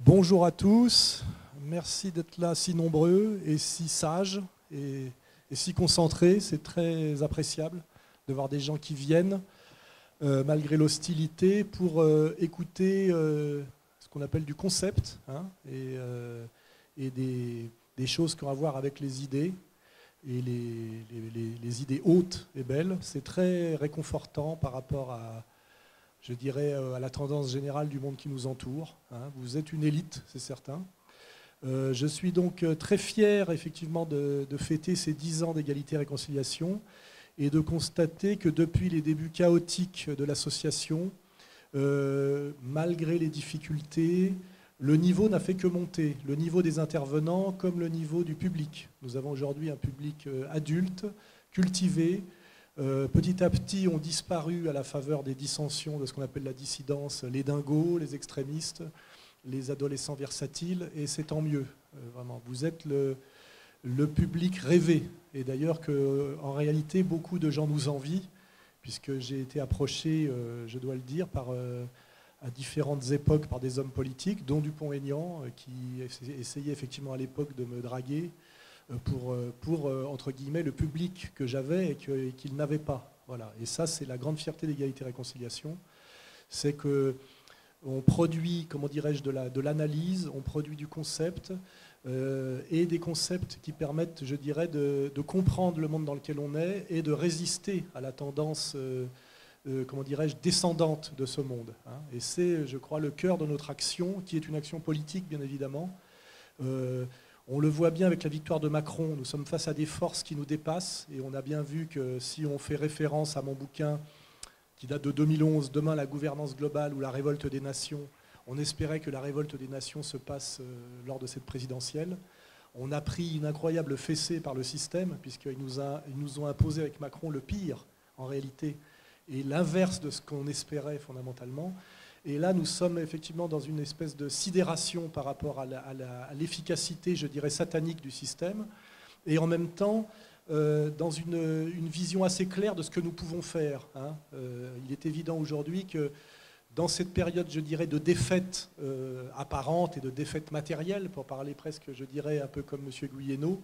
Bonjour à tous, merci d'être là si nombreux et si sages et, si concentrés. C'est très appréciable de voir des gens qui viennent, euh, malgré l'hostilité, pour euh, écouter euh, ce qu'on appelle du concept hein, et, des, choses qui ont à voir avec les idées et les idées hautes et belles. C'est très réconfortant par rapport à je dirais, euh, à la tendance générale du monde qui nous entoure. Hein. Vous êtes une élite, c'est certain. Euh, je suis donc euh, très fier, effectivement, de, fêter ces dix ans d'égalité et réconciliation et de constater que depuis les débuts chaotiques de l'association, malgré les difficultés, le niveau n'a fait que monter, le niveau des intervenants comme le niveau du public. Nous avons aujourd'hui un public adulte, cultivé, euh, petit à petit ont disparu à la faveur des dissensions de ce qu'on appelle la dissidence les dingos, les extrémistes, les adolescents versatiles, et c'est tant mieux, euh, vraiment. Vous êtes le, public rêvé, et d'ailleurs qu'en réalité beaucoup de gens nous envient, puisque j'ai été approché, euh, je dois le dire, à différentes époques par des hommes politiques, dont Dupont-Aignan, qui essayait effectivement à l'époque de me draguer, pour, euh, pour euh, entre guillemets, le public que j'avais et qu'il n'avait pas. Voilà. Et ça, c'est la grande fierté d'égalité et réconciliation. C'est que on produit, comment dirais-je, de l'analyse, on produit du concept, et des concepts qui permettent, je dirais, de, comprendre le monde dans lequel on est et de résister à la tendance, comment dirais-je, descendante de ce monde. Hein. Et c'est, je crois, le cœur de notre action, qui est une action politique, bien évidemment. On le voit bien avec la victoire de Macron, nous sommes face à des forces qui nous dépassent et on a bien vu que si on fait référence à mon bouquin qui date de 2011, Demain la gouvernance globale ou la révolte des nations, on espérait que la révolte des nations se passe euh, lors de cette présidentielle. On a pris une incroyable fessée par le système puisqu'ils nous, nous ont imposé avec Macron le pire en réalité et l'inverse de ce qu'on espérait fondamentalement. Et là, nous sommes effectivement dans une espèce de sidération par rapport à l'efficacité, je dirais, satanique du système, et en même temps euh, dans une, vision assez claire de ce que nous pouvons faire. Hein. Euh, il est évident aujourd'hui que dans cette période, je dirais, de défaite euh, apparente et de défaite matérielle, pour parler presque, je dirais, un peu comme M. Guyeno,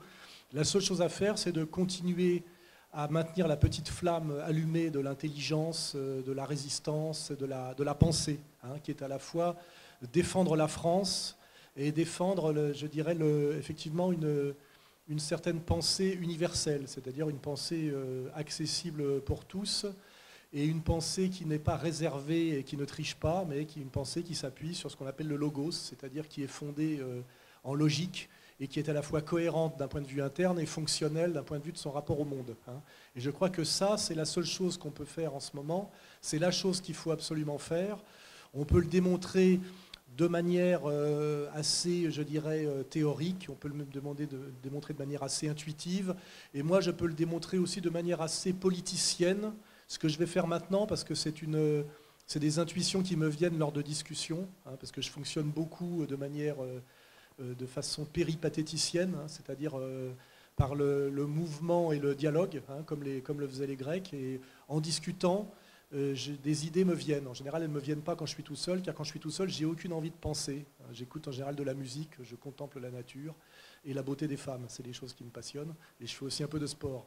la seule chose à faire, c'est de continuer à maintenir la petite flamme allumée de l'intelligence, euh, de la résistance, de la, de la pensée, hein, qui est à la fois défendre la France et défendre, je dirais, effectivement une, une, certaine pensée universelle, c'est-à-dire une pensée euh, accessible pour tous et une pensée qui n'est pas réservée et qui ne triche pas, mais qui est une pensée qui s'appuie sur ce qu'on appelle le logos, c'est-à-dire qui est fondée euh, en logique et qui est à la fois cohérente d'un point de vue interne et fonctionnelle d'un point de vue de son rapport au monde. Hein. Et je crois que ça, c'est la seule chose qu'on peut faire en ce moment, c'est la chose qu'il faut absolument faire. On peut le démontrer de manière euh, assez, je dirais, euh, théorique, on peut le demander de, démontrer de manière assez intuitive, et moi je peux le démontrer aussi de manière assez politicienne, ce que je vais faire maintenant, parce que c'est une... C'est des intuitions qui me viennent lors de discussions, hein, parce que je fonctionne beaucoup de manière euh, de façon péripatéticienne, hein, c'est-à-dire euh, par le, mouvement et le dialogue, hein, comme, le faisaient les Grecs. Et en discutant, euh, des idées me viennent. En général, elles ne me viennent pas quand je suis tout seul, car quand je suis tout seul, j'ai aucune envie de penser. J'écoute en général de la musique, je contemple la nature et la beauté des femmes. C'est des choses qui me passionnent. Et je fais aussi un peu de sport.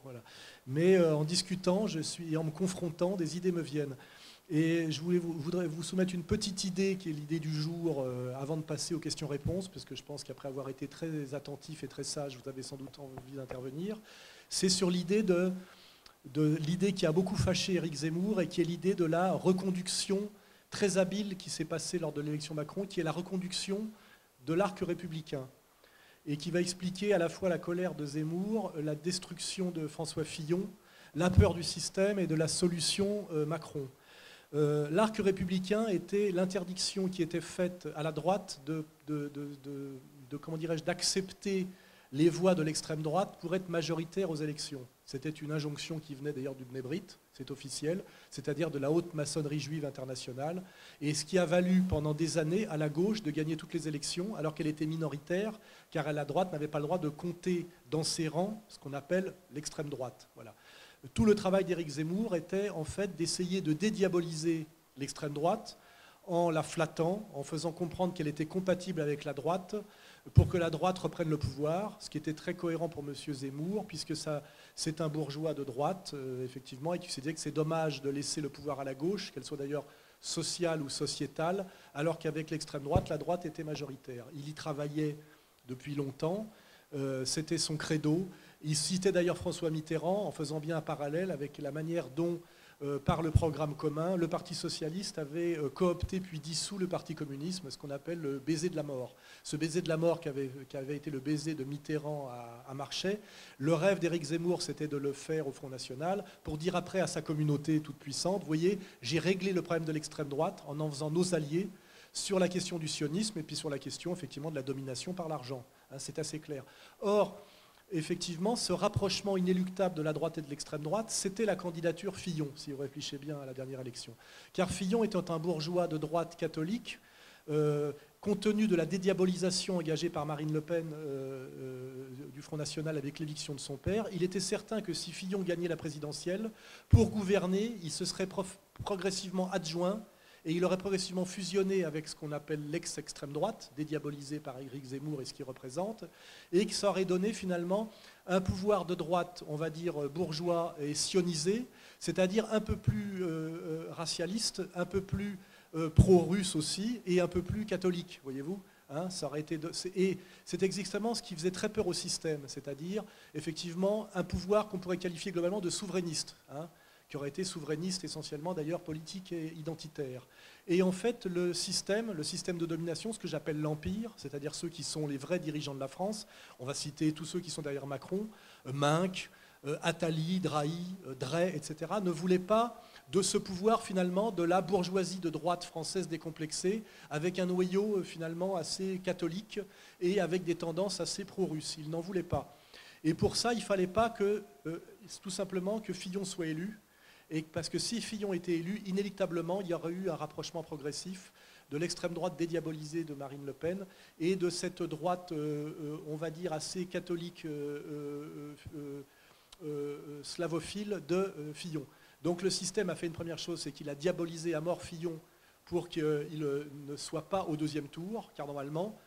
Mais en discutant, je suis, en me confrontant, des idées me viennent. Et je voudrais vous soumettre une petite idée qui est l'idée du jour euh, avant de passer aux questions-réponses, parce que je pense qu'après avoir été très attentif et très sage, vous avez sans doute envie d'intervenir. C'est sur l'idée de, de l'idée qui a beaucoup fâché Éric Zemmour et qui est l'idée de la reconduction très habile qui s'est passée lors de l'élection Macron, qui est la reconduction de l'arc républicain et qui va expliquer à la fois la colère de Zemmour, la destruction de François Fillon, la peur du système et de la solution euh, Macron. Euh, l'arc républicain était l'interdiction qui était faite à la droite de, comment dirais-je, d'accepter les voix de l'extrême droite pour être majoritaire aux élections. C'était une injonction qui venait d'ailleurs du Bnebrit, c'est officiel, c'est-à-dire de la haute maçonnerie juive internationale, et ce qui a valu pendant des années à la gauche de gagner toutes les élections alors qu'elle était minoritaire, car la droite n'avait pas le droit de compter dans ses rangs ce qu'on appelle l'extrême droite. Voilà tout le travail d'Éric Zemmour était en fait d'essayer de dédiaboliser l'extrême droite en la flattant, en faisant comprendre qu'elle était compatible avec la droite, pour que la droite reprenne le pouvoir, ce qui était très cohérent pour M. Zemmour, puisque c'est un bourgeois de droite, euh, effectivement, et qui s'est dit que c'est dommage de laisser le pouvoir à la gauche, qu'elle soit d'ailleurs sociale ou sociétale, alors qu'avec l'extrême droite, la droite était majoritaire. Il y travaillait depuis longtemps, euh, c'était son credo. Il citait d'ailleurs François Mitterrand en faisant bien un parallèle avec la manière dont euh, par le programme commun, le Parti socialiste avait euh, coopté puis dissous le Parti communisme, ce qu'on appelle le baiser de la mort. Ce baiser de la mort qui avait, été le baiser de Mitterrand à, Marchais, le rêve d'Éric Zemmour, c'était de le faire au Front National pour dire après à sa communauté toute puissante, voyez, j'ai réglé le problème de l'extrême droite en en faisant nos alliés sur la question du sionisme et puis sur la question effectivement de la domination par l'argent. Hein, c'est assez clair. Or, effectivement, ce rapprochement inéluctable de la droite et de l'extrême droite, c'était la candidature Fillon, si vous réfléchissez bien à la dernière élection. Car Fillon étant un bourgeois de droite catholique, euh, compte tenu de la dédiabolisation engagée par Marine Le Pen euh, euh, du Front National avec l'éviction de son père, il était certain que si Fillon gagnait la présidentielle, pour gouverner, il se serait progressivement adjoint et il aurait progressivement fusionné avec ce qu'on appelle l'ex-extrême droite, dédiabolisé par Éric Zemmour et ce qu'il représente, et qui ça aurait donné finalement un pouvoir de droite, on va dire bourgeois et sionisé, c'est-à-dire un peu plus euh, euh, racialiste, un peu plus euh, pro-russe aussi, et un peu plus catholique, voyez-vous hein, et c'est exactement ce qui faisait très peur au système, c'est-à-dire effectivement un pouvoir qu'on pourrait qualifier globalement de souverainiste. Hein qui aurait été souverainiste essentiellement d'ailleurs politique et identitaire. Et en fait, le système, le système de domination, ce que j'appelle l'empire, c'est-à-dire ceux qui sont les vrais dirigeants de la France, on va citer tous ceux qui sont derrière Macron, euh, Minck, euh, Attali, Drahi, euh, Drey, etc., ne voulaient pas de ce pouvoir finalement de la bourgeoisie de droite française décomplexée, avec un noyau finalement assez catholique et avec des tendances assez pro-russes. Ils n'en voulaient pas. Et pour ça, il ne fallait pas que, tout simplement, que Fillon soit élu, parce que si Fillon était élu, inéluctablement, il y aurait eu un rapprochement progressif de l'extrême droite dédiabolisée de Marine Le Pen et de cette droite, euh, euh, on va dire, assez catholique euh, slavophile de Fillon. Donc le système a fait une première chose, c'est qu'il a diabolisé à mort Fillon pour qu'il ne soit pas au deuxième tour, car normalement,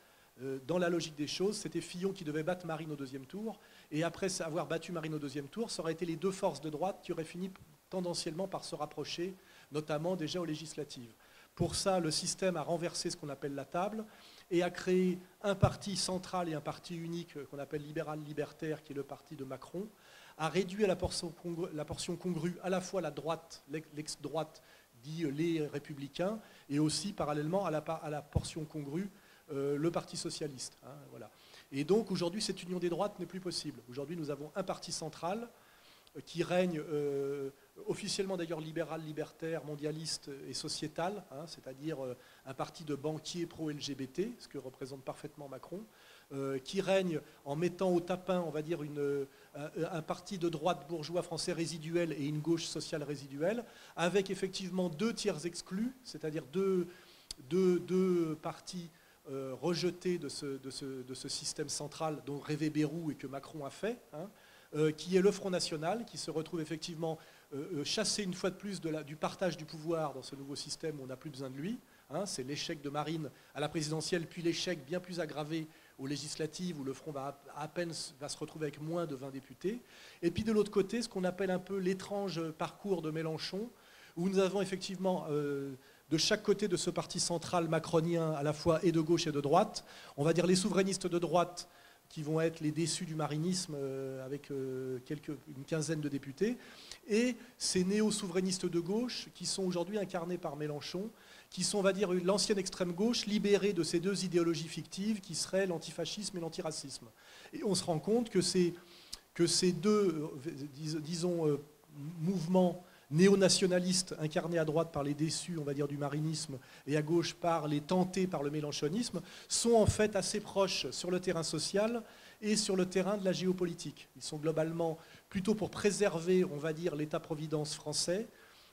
dans la logique des choses, c'était Fillon qui devait battre Marine au deuxième tour, et après avoir battu Marine au deuxième tour, ça aurait été les deux forces de droite qui auraient fini tendanciellement par se rapprocher, notamment déjà aux législatives. Pour ça, le système a renversé ce qu'on appelle la table et a créé un parti central et un parti unique qu'on appelle libéral-libertaire, qui est le parti de Macron, a réduit la portion, congrue à la fois la droite, l'ex-droite dit les républicains, et aussi parallèlement à la, portion congrue euh, le Parti socialiste. Hein. Et donc aujourd'hui, cette union des droites n'est plus possible. Aujourd'hui, nous avons un parti central qui règne euh, officiellement d'ailleurs libéral, libertaire, mondialiste et sociétal, hein, c'est-à-dire euh, un parti de banquiers pro-LGBT, ce que représente parfaitement Macron, euh, qui règne en mettant au tapin, on va dire, un, parti de droite bourgeois français résiduel et une gauche sociale résiduelle, avec effectivement deux tiers exclus, c'est-à-dire deux, partis rejetés de ce, système central dont rêvait Bérou et que Macron a fait. Hein, euh, qui est le Front National, qui se retrouve effectivement euh, euh, chassé une fois de plus du partage du pouvoir dans ce nouveau système où on n'a plus besoin de lui. Hein. c'est l'échec de Marine à la présidentielle, puis l'échec bien plus aggravé aux législatives où le Front va à peine se retrouver avec moins de 20 députés. Et puis de l'autre côté, ce qu'on appelle un peu l'étrange parcours de Mélenchon, où nous avons effectivement de chaque côté de ce parti central macronien à la fois et de gauche et de droite, on va dire les souverainistes de droite qui vont être les déçus du marinisme euh, avec euh, quelques, une quinzaine de députés, et ces néo-souverainistes de gauche qui sont aujourd'hui incarnés par Mélenchon, qui sont, on va dire, l'ancienne extrême gauche libérée de ces deux idéologies fictives qui seraient l'antifascisme et l'antiracisme. Et on se rend compte que ces, que ces deux, euh, disons, mouvements néo-nationalistes incarnés à droite par les déçus, on va dire, du marinisme, et à gauche par les tentés par le mélanchonisme, sont en fait assez proches sur le terrain social et sur le terrain de la géopolitique. Ils sont globalement plutôt pour préserver, on va dire, l'État-providence français,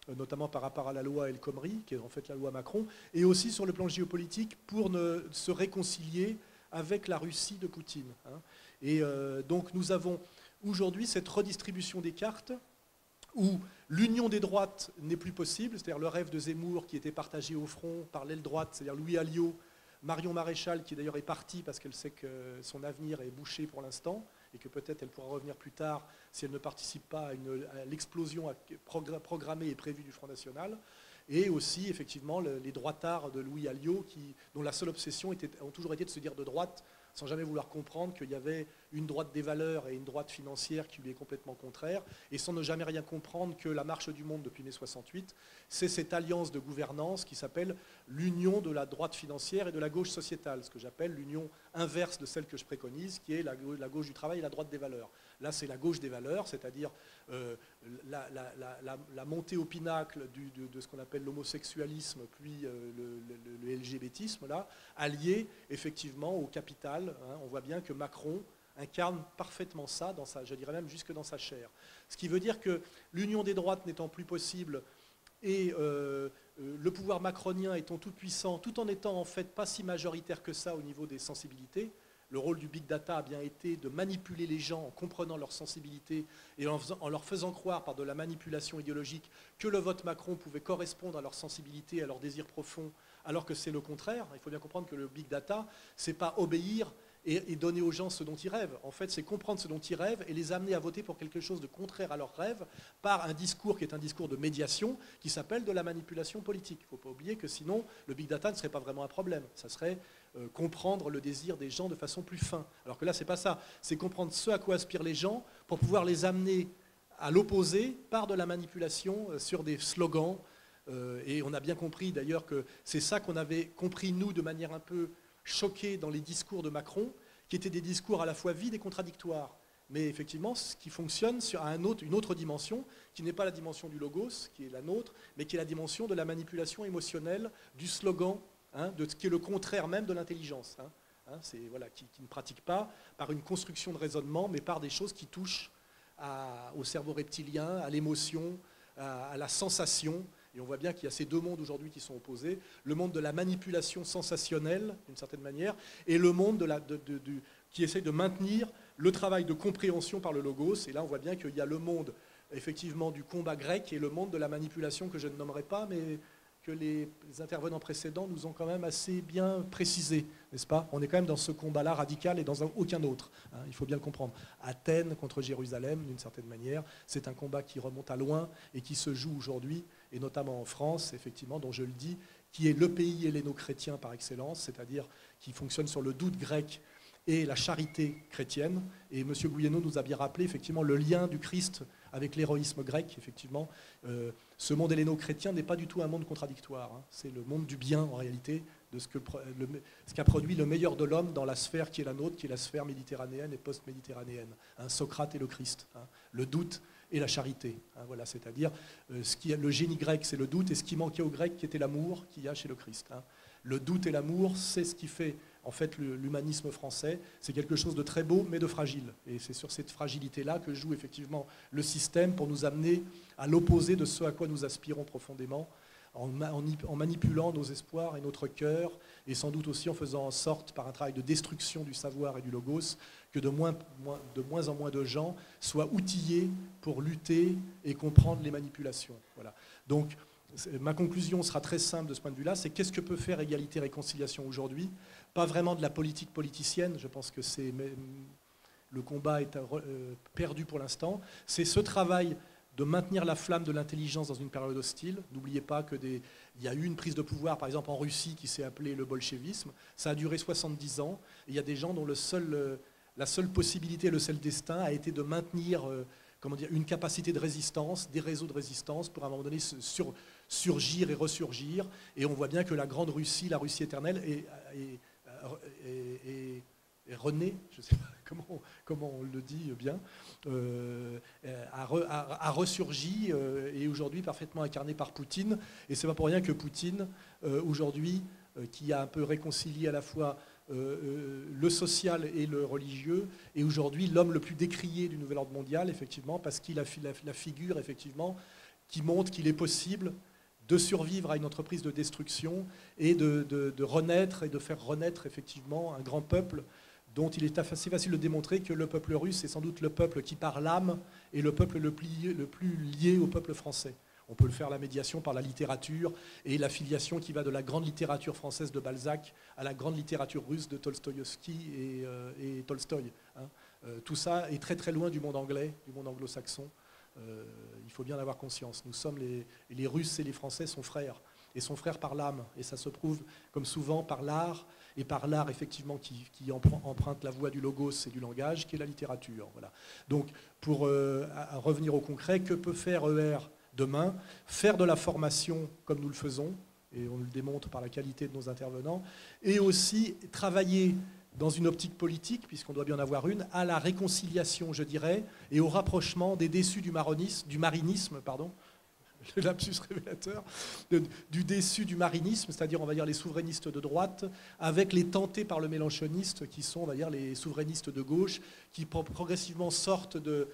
euh, notamment par rapport à la loi El Khomri, qui est en fait la loi Macron, et aussi sur le plan géopolitique pour ne, se réconcilier avec la Russie de Poutine. Hein. Et euh, donc nous avons aujourd'hui cette redistribution des cartes où l'union des droites n'est plus possible, c'est-à-dire le rêve de Zemmour qui était partagé au front par l'aile droite, c'est-à-dire Louis Alliot, Marion Maréchal, qui d'ailleurs est partie parce qu'elle sait que son avenir est bouché pour l'instant, et que peut-être elle pourra revenir plus tard si elle ne participe pas à, l'explosion programmée et prévue du Front National, et aussi effectivement les droitards de Louis Alliot, dont la seule obsession était, toujours été de se dire de droite sans jamais vouloir comprendre qu'il y avait une droite des valeurs et une droite financière qui lui est complètement contraire, et sans ne jamais rien comprendre que la marche du monde depuis mai 68, c'est cette alliance de gouvernance qui s'appelle l'union de la droite financière et de la gauche sociétale, ce que j'appelle l'union inverse de celle que je préconise, qui est la, gauche du travail et la droite des valeurs. Là, c'est la gauche des valeurs, c'est-à-dire euh, la, montée au pinacle de, ce qu'on appelle l'homosexualisme, puis euh, le, LGBTisme, là, allié effectivement au capital. Hein. On voit bien que Macron incarne parfaitement ça, dans sa, je dirais même jusque dans sa chair. Ce qui veut dire que l'union des droites n'étant plus possible et euh, le pouvoir macronien étant tout puissant, tout en étant en fait pas si majoritaire que ça au niveau des sensibilités, le rôle du big data a bien été de manipuler les gens en comprenant leur sensibilité et en, leur faisant croire par de la manipulation idéologique que le vote Macron pouvait correspondre à leur sensibilité, à leur désir profond, alors que c'est le contraire. Il faut bien comprendre que le big data, c'est pas obéir et, donner aux gens ce dont ils rêvent. En fait, c'est comprendre ce dont ils rêvent et les amener à voter pour quelque chose de contraire à leurs rêves par un discours qui est un discours de médiation qui s'appelle de la manipulation politique. Il ne faut pas oublier que sinon, le big data ne serait pas vraiment un problème. Ça serait euh, comprendre le désir des gens de façon plus fin. Alors que là, ce n'est pas ça. C'est comprendre ce à quoi aspirent les gens pour pouvoir les amener à l'opposé par de la manipulation euh, sur des slogans. Euh, et on a bien compris d'ailleurs que c'est ça qu'on avait compris, nous, de manière un peu choqué dans les discours de Macron, qui étaient des discours à la fois vides et contradictoires. Mais effectivement, ce qui fonctionne sur une autre dimension, qui n'est pas la dimension du logos, qui est la nôtre, mais qui est la dimension de la manipulation émotionnelle, du slogan, hein, de ce qui est le contraire même de l'intelligence. Hein. Hein, voilà, qui, ne pratique pas par une construction de raisonnement, mais par des choses qui touchent au cerveau reptilien, à l'émotion, à la sensation, et on voit bien qu'il y a ces deux mondes aujourd'hui qui sont opposés, le monde de la manipulation sensationnelle, d'une certaine manière, et le monde qui essaie de maintenir le travail de compréhension par le logos. Et là, on voit bien qu'il y a le monde, effectivement, du combat grec et le monde de la manipulation que je ne nommerai pas, mais que les intervenants précédents nous ont quand même assez bien précisé, n'est-ce pas? On est quand même dans ce combat-là radical et dans aucun autre. Hein, il faut bien le comprendre. Athènes contre Jérusalem, d'une certaine manière, c'est un combat qui remonte à loin et qui se joue aujourd'hui, et notamment en France, effectivement, dont je le dis, qui est le pays helléno-chrétien par excellence, c'est-à-dire qui fonctionne sur le doute grec et la charité chrétienne. Et M. Gouyenot nous a bien rappelé effectivement le lien du Christ avec l'héroïsme grec, effectivement. Euh, ce monde helléno-chrétien n'est pas du tout un monde contradictoire. Hein. C'est le monde du bien, en réalité, de ce, qu'a produit le meilleur de l'homme dans la sphère qui est la nôtre, qui est la sphère méditerranéenne et post-méditerranéenne. Hein. Socrate et le Christ. Hein. Le doute et la charité. voilà, c'est-à-dire, euh, ce qui, le génie grec, c'est le doute, et ce qui manquait au grec, qui était l'amour, qu'il y a chez le Christ. Le doute et l'amour, c'est ce qui fait en fait, l'humanisme français, c'est quelque chose de très beau, mais de fragile. Et c'est sur cette fragilité-là que joue effectivement le système pour nous amener à l'opposé de ce à quoi nous aspirons profondément, en, manipulant nos espoirs et notre cœur, et sans doute aussi en faisant en sorte, par un travail de destruction du savoir et du logos, que de moins, de moins en moins de gens soient outillés pour lutter et comprendre les manipulations. Voilà. Donc, ma conclusion sera très simple de ce point de vue-là, c'est qu'est-ce que peut faire égalité-réconciliation aujourd'hui? Pas vraiment de la politique politicienne, je pense que c'est le combat est euh, perdu pour l'instant, c'est ce travail de maintenir la flamme de l'intelligence dans une période hostile. N'oubliez pas qu'il y a eu une prise de pouvoir, par exemple en Russie, qui s'est appelée le bolchevisme. Ça a duré 70 ans. il y a des gens dont seul, euh, la seule possibilité, le seul destin a été de maintenir euh, comment dire, une capacité de résistance, des réseaux de résistance pour à un moment donné surgir et ressurgir. Et on voit bien que la grande Russie, la Russie éternelle, est et, René, je ne sais pas comment, comment, on le dit bien, euh, a, ressurgi euh, et aujourd'hui parfaitement incarné par Poutine. Et ce n'est pas pour rien que Poutine, euh, aujourd'hui, qui a un peu réconcilié à la fois le social et le religieux, est aujourd'hui l'homme le plus décrié du nouvel ordre mondial, effectivement, parce qu'il a la, la figure, effectivement, qui montre qu'il est possible de survivre à une entreprise de destruction et de, renaître et de faire renaître effectivement un grand peuple dont il est assez facile de démontrer que le peuple russe est sans doute le peuple qui, par l'âme, est le peuple le plus, lié au peuple français. On peut le faire la médiation par la littérature et la filiation qui va de la grande littérature française de Balzac à la grande littérature russe de Tolstoïevski et, euh, Tolstoï. Hein. Euh, tout ça est très très loin du monde anglais, du monde anglo-saxon. Euh, il faut bien avoir conscience. Nous sommes les, Russes et les Français sont frères et sont frères par l'âme. Et ça se prouve, comme souvent, par l'art, et par l'art, effectivement, qui, emprunte la voie du logos et du langage, qui est la littérature. Voilà. Donc, pour euh, revenir au concret, que peut faire ER demain? Faire de la formation comme nous le faisons, et on le démontre par la qualité de nos intervenants, et aussi travailler dans une optique politique, puisqu'on doit bien en avoir une, à la réconciliation, je dirais, et au rapprochement des déçus du, du marinisme, pardon, le lapsus révélateur, du déçu du marinisme, c'est-à-dire on va dire les souverainistes de droite, avec les tentés par le mélanchoniste, qui sont on les souverainistes de gauche, qui progressivement sortent de,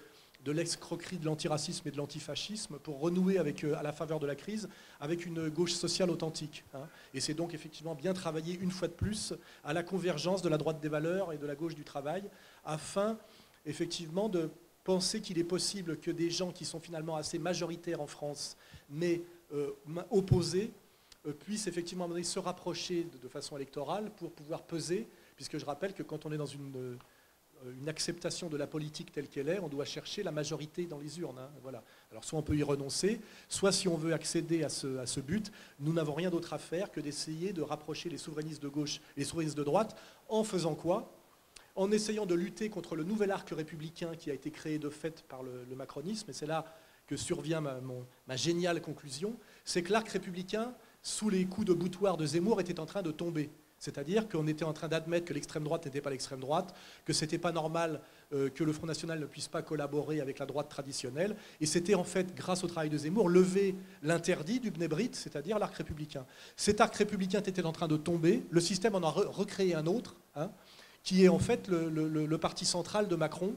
de l'escroquerie de l'antiracisme et de l'antifascisme pour renouer avec, euh, à la faveur de la crise avec une gauche sociale authentique. Hein. Et c'est donc effectivement bien travailler une fois de plus à la convergence de la droite des valeurs et de la gauche du travail afin effectivement de penser qu'il est possible que des gens qui sont finalement assez majoritaires en France, mais euh, opposés, euh, puissent effectivement se rapprocher de, façon électorale pour pouvoir peser, puisque je rappelle que quand on est dans une, une acceptation de la politique telle qu'elle est, on doit chercher la majorité dans les urnes. Hein, voilà. Alors soit on peut y renoncer, soit si on veut accéder à ce, à ce but, nous n'avons rien d'autre à faire que d'essayer de rapprocher les souverainistes de gauche et les souverainistes de droite, en faisant quoi? En essayant de lutter contre le nouvel arc républicain qui a été créé de fait par le, macronisme, et c'est là que survient ma, géniale conclusion, c'est que l'arc républicain, sous les coups de boutoir de Zemmour, était en train de tomber. C'est-à-dire qu'on était en train d'admettre que l'extrême droite n'était pas l'extrême droite, que ce n'était pas normal euh, que le Front National ne puisse pas collaborer avec la droite traditionnelle. Et c'était en fait, grâce au travail de Zemmour, lever l'interdit du Bnebrit, c'est-à-dire l'arc républicain. Cet arc républicain était en train de tomber, le système en a recréé un autre. Hein, qui est en fait le, parti central de Macron,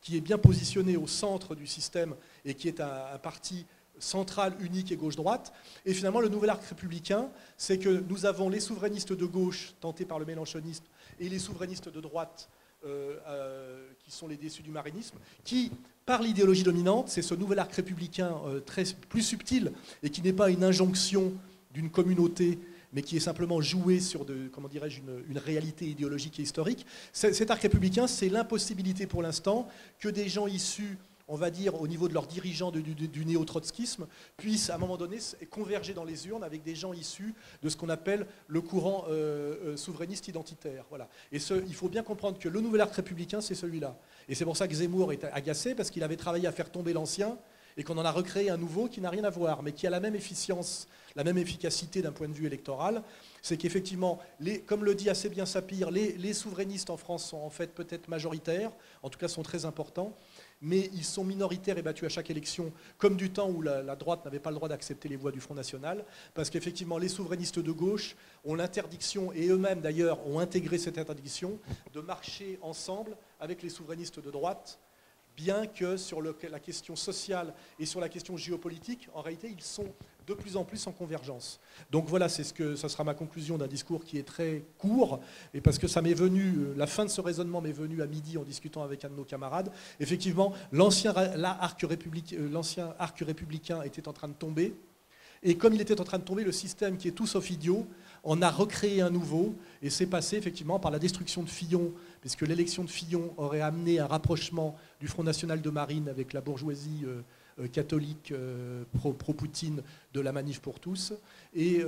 qui est bien positionné au centre du système et qui est un, parti central, unique et gauche-droite. Et finalement, le nouvel arc républicain, c'est que nous avons les souverainistes de gauche, tentés par le mélanchonisme, et les souverainistes de droite, euh, euh, qui sont les déçus du marinisme, qui, par l'idéologie dominante, c'est ce nouvel arc républicain euh, très, plus subtil et qui n'est pas une injonction d'une communauté mais qui est simplement joué sur de, comment dirais-je, une, réalité idéologique et historique. Cet arc républicain, c'est l'impossibilité pour l'instant que des gens issus on va dire, au niveau de leurs dirigeants du, néo-trotskisme, puissent à un moment donné converger dans les urnes avec des gens issus de ce qu'on appelle le courant euh, euh, souverainiste identitaire. Voilà. Et il faut bien comprendre que le nouvel arc républicain, c'est celui-là. Et c'est pour ça que Zemmour est agacé, parce qu'il avait travaillé à faire tomber l'ancien, et qu'on en a recréé un nouveau qui n'a rien à voir, mais qui a la même efficience, la même efficacité d'un point de vue électoral. C'est qu'effectivement, comme le dit assez bien Sapir, les, souverainistes en France sont en fait peut-être majoritaires, en tout cas sont très importants, mais ils sont minoritaires et battus à chaque élection, comme du temps où la, droite n'avait pas le droit d'accepter les voix du Front National, parce qu'effectivement, les souverainistes de gauche ont l'interdiction, et eux-mêmes d'ailleurs ont intégré cette interdiction, de marcher ensemble avec les souverainistes de droite bien que sur la question sociale et sur la question géopolitique, en réalité, ils sont de plus en plus en convergence. Donc voilà, c'est ce que ça sera ma conclusion d'un discours qui est très court, et parce que ça m'est venu, euh, la fin de ce raisonnement m'est venu à midi en discutant avec un de nos camarades. Effectivement, l'ancien arc, euh, arc républicain était en train de tomber, et comme il était en train de tomber, le système qui est tout sauf idiot on a recréé un nouveau, et c'est passé effectivement par la destruction de Fillon, puisque l'élection de Fillon aurait amené un rapprochement du Front National de Marine avec la bourgeoisie euh, euh, catholique euh, pro-Poutine de la Manif pour tous. Et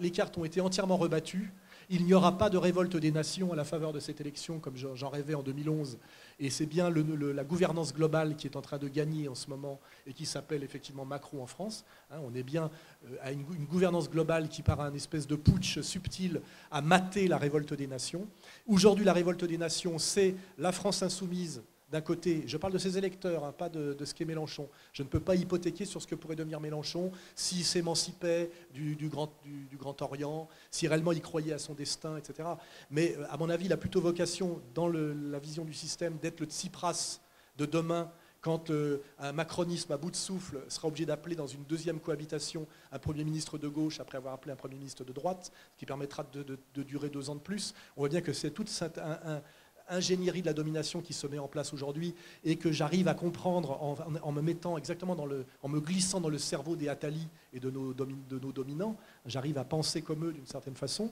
les cartes ont été entièrement rebattues. Il n'y aura pas de révolte des nations à la faveur de cette élection, comme j'en rêvais en 2011. Et c'est bien la gouvernance globale qui est en train de gagner en ce moment et qui s'appelle effectivement Macron en France. Hein. on est bien euh, à une, gouvernance globale qui, par un espèce de putsch subtil, a maté la révolte des nations. Aujourd'hui, la révolte des nations, c'est la France insoumise d'un côté, je parle de ses électeurs, hein, pas de, ce qu'est Mélenchon. Je ne peux pas hypothéquer sur ce que pourrait devenir Mélenchon s'il s'émancipait du, grand, Orient, si réellement il croyait à son destin, etc. Mais euh, à mon avis, il a plutôt vocation, dans la vision du système, d'être le Tsipras de demain, quand euh, un macronisme à bout de souffle sera obligé d'appeler dans une deuxième cohabitation un Premier ministre de gauche après avoir appelé un Premier ministre de droite, ce qui permettra de, durer deux ans de plus. On voit bien que c'est tout un ingénierie de la domination qui se met en place aujourd'hui et que j'arrive à comprendre en, me mettant exactement dans le, en me glissant dans le cerveau des Attali et de nos, de nos dominants, j'arrive à penser comme eux d'une certaine façon.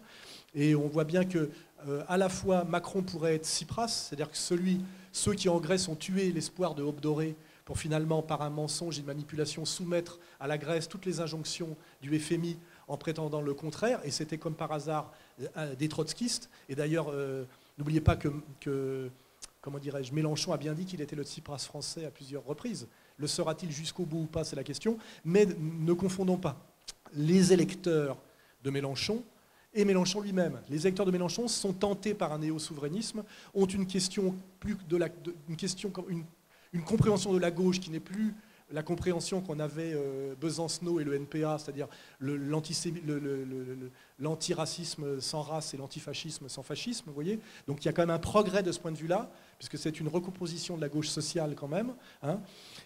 Et on voit bien que euh, à la fois Macron pourrait être Tsipras, c'est-à-dire que celui, ceux qui en Grèce ont tué l'espoir de Hope Doré pour finalement, par un mensonge et une manipulation, soumettre à la Grèce toutes les injonctions du FMI en prétendant le contraire, et c'était comme par hasard euh, des trotskistes. Et d'ailleurs, euh, n'oubliez pas que, comment dirais-je, Mélenchon a bien dit qu'il était le Tsipras français à plusieurs reprises. Le sera-t-il jusqu'au bout ou pas, c'est la question. Mais ne confondons pas les électeurs de Mélenchon et Mélenchon lui-même. Les électeurs de Mélenchon sont tentés par un néo-souverainisme, ont une question plus une compréhension de la gauche qui n'est plus la compréhension qu'on avait euh, Besancenot et le NPA, c'est-à-dire l'antiracisme sans race et l'antifascisme sans fascisme, vous voyez Donc il y a quand même un progrès de ce point de vue-là, puisque c'est une recomposition de la gauche sociale quand même. Hein.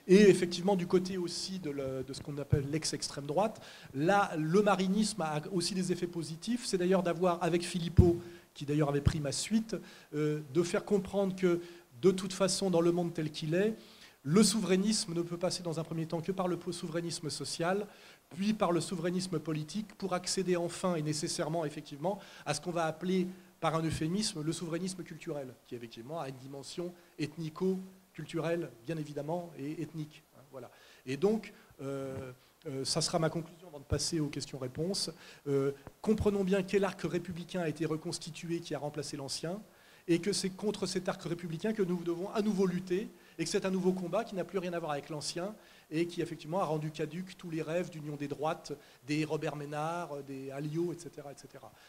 et effectivement, du côté aussi de, ce qu'on appelle l'ex-extrême droite, là, le marinisme a aussi des effets positifs. C'est d'ailleurs d'avoir, avec Philippot, qui d'ailleurs avait pris ma suite, euh, de faire comprendre que de toute façon, dans le monde tel qu'il est, le souverainisme ne peut passer dans un premier temps que par le souverainisme social, puis par le souverainisme politique, pour accéder enfin et nécessairement, effectivement, à ce qu'on va appeler par un euphémisme le souverainisme culturel, qui effectivement a une dimension ethnico-culturelle, bien évidemment, et ethnique. Hein, voilà. Et donc, euh, euh, ça sera ma conclusion avant de passer aux questions-réponses. Euh, comprenons bien quel arc républicain a été reconstitué qui a remplacé l'ancien, et que c'est contre cet arc républicain que nous devons à nouveau lutter, et que c'est un nouveau combat qui n'a plus rien à voir avec l'ancien et qui effectivement a rendu caduque tous les rêves d'union des droites, des Robert Ménard, des Alliot, etc.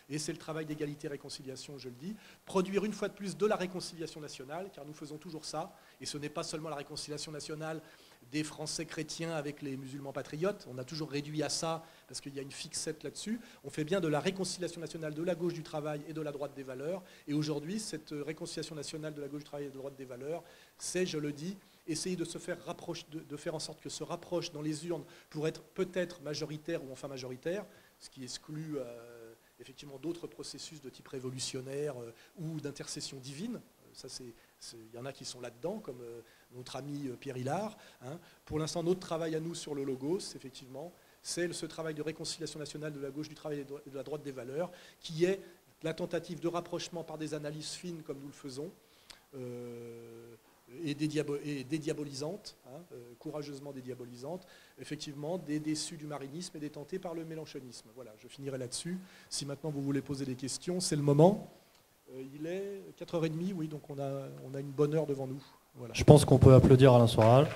Et c'est le travail d'égalité réconciliation, je le dis, produire une fois de plus de la réconciliation nationale, car nous faisons toujours ça, et ce n'est pas seulement la réconciliation nationale des Français chrétiens avec les musulmans patriotes. On a toujours réduit à ça parce qu'il y a une fixette là-dessus. On fait bien de la réconciliation nationale de la gauche du travail et de la droite des valeurs. Et aujourd'hui, cette réconciliation nationale de la gauche du travail et de la droite des valeurs, c'est, je le dis, essayer de se faire rapprocher, de, faire en sorte que ce rapproche dans les urnes pour être peut-être majoritaire ou enfin majoritaire, ce qui exclut euh, effectivement d'autres processus de type révolutionnaire euh, ou d'intercession divine. Euh, ça, c'est, il y en a qui sont là-dedans, comme notre ami Pierre Hillard. Hein. Pour l'instant, notre travail à nous sur le logos, effectivement, c'est ce travail de réconciliation nationale de la gauche du travail et de la droite des valeurs, qui est la tentative de rapprochement par des analyses fines comme nous le faisons, et, dédiabolisante, hein, euh, courageusement dédiabolisante, effectivement, des déçus du marinisme et des tentés par le mélanchonisme. Voilà, je finirai là-dessus. Si maintenant vous voulez poser des questions, c'est le moment. Euh, il est 4h30, oui, donc on a, on a une bonne heure devant nous. Voilà. Je pense qu'on peut applaudir Alain Soral.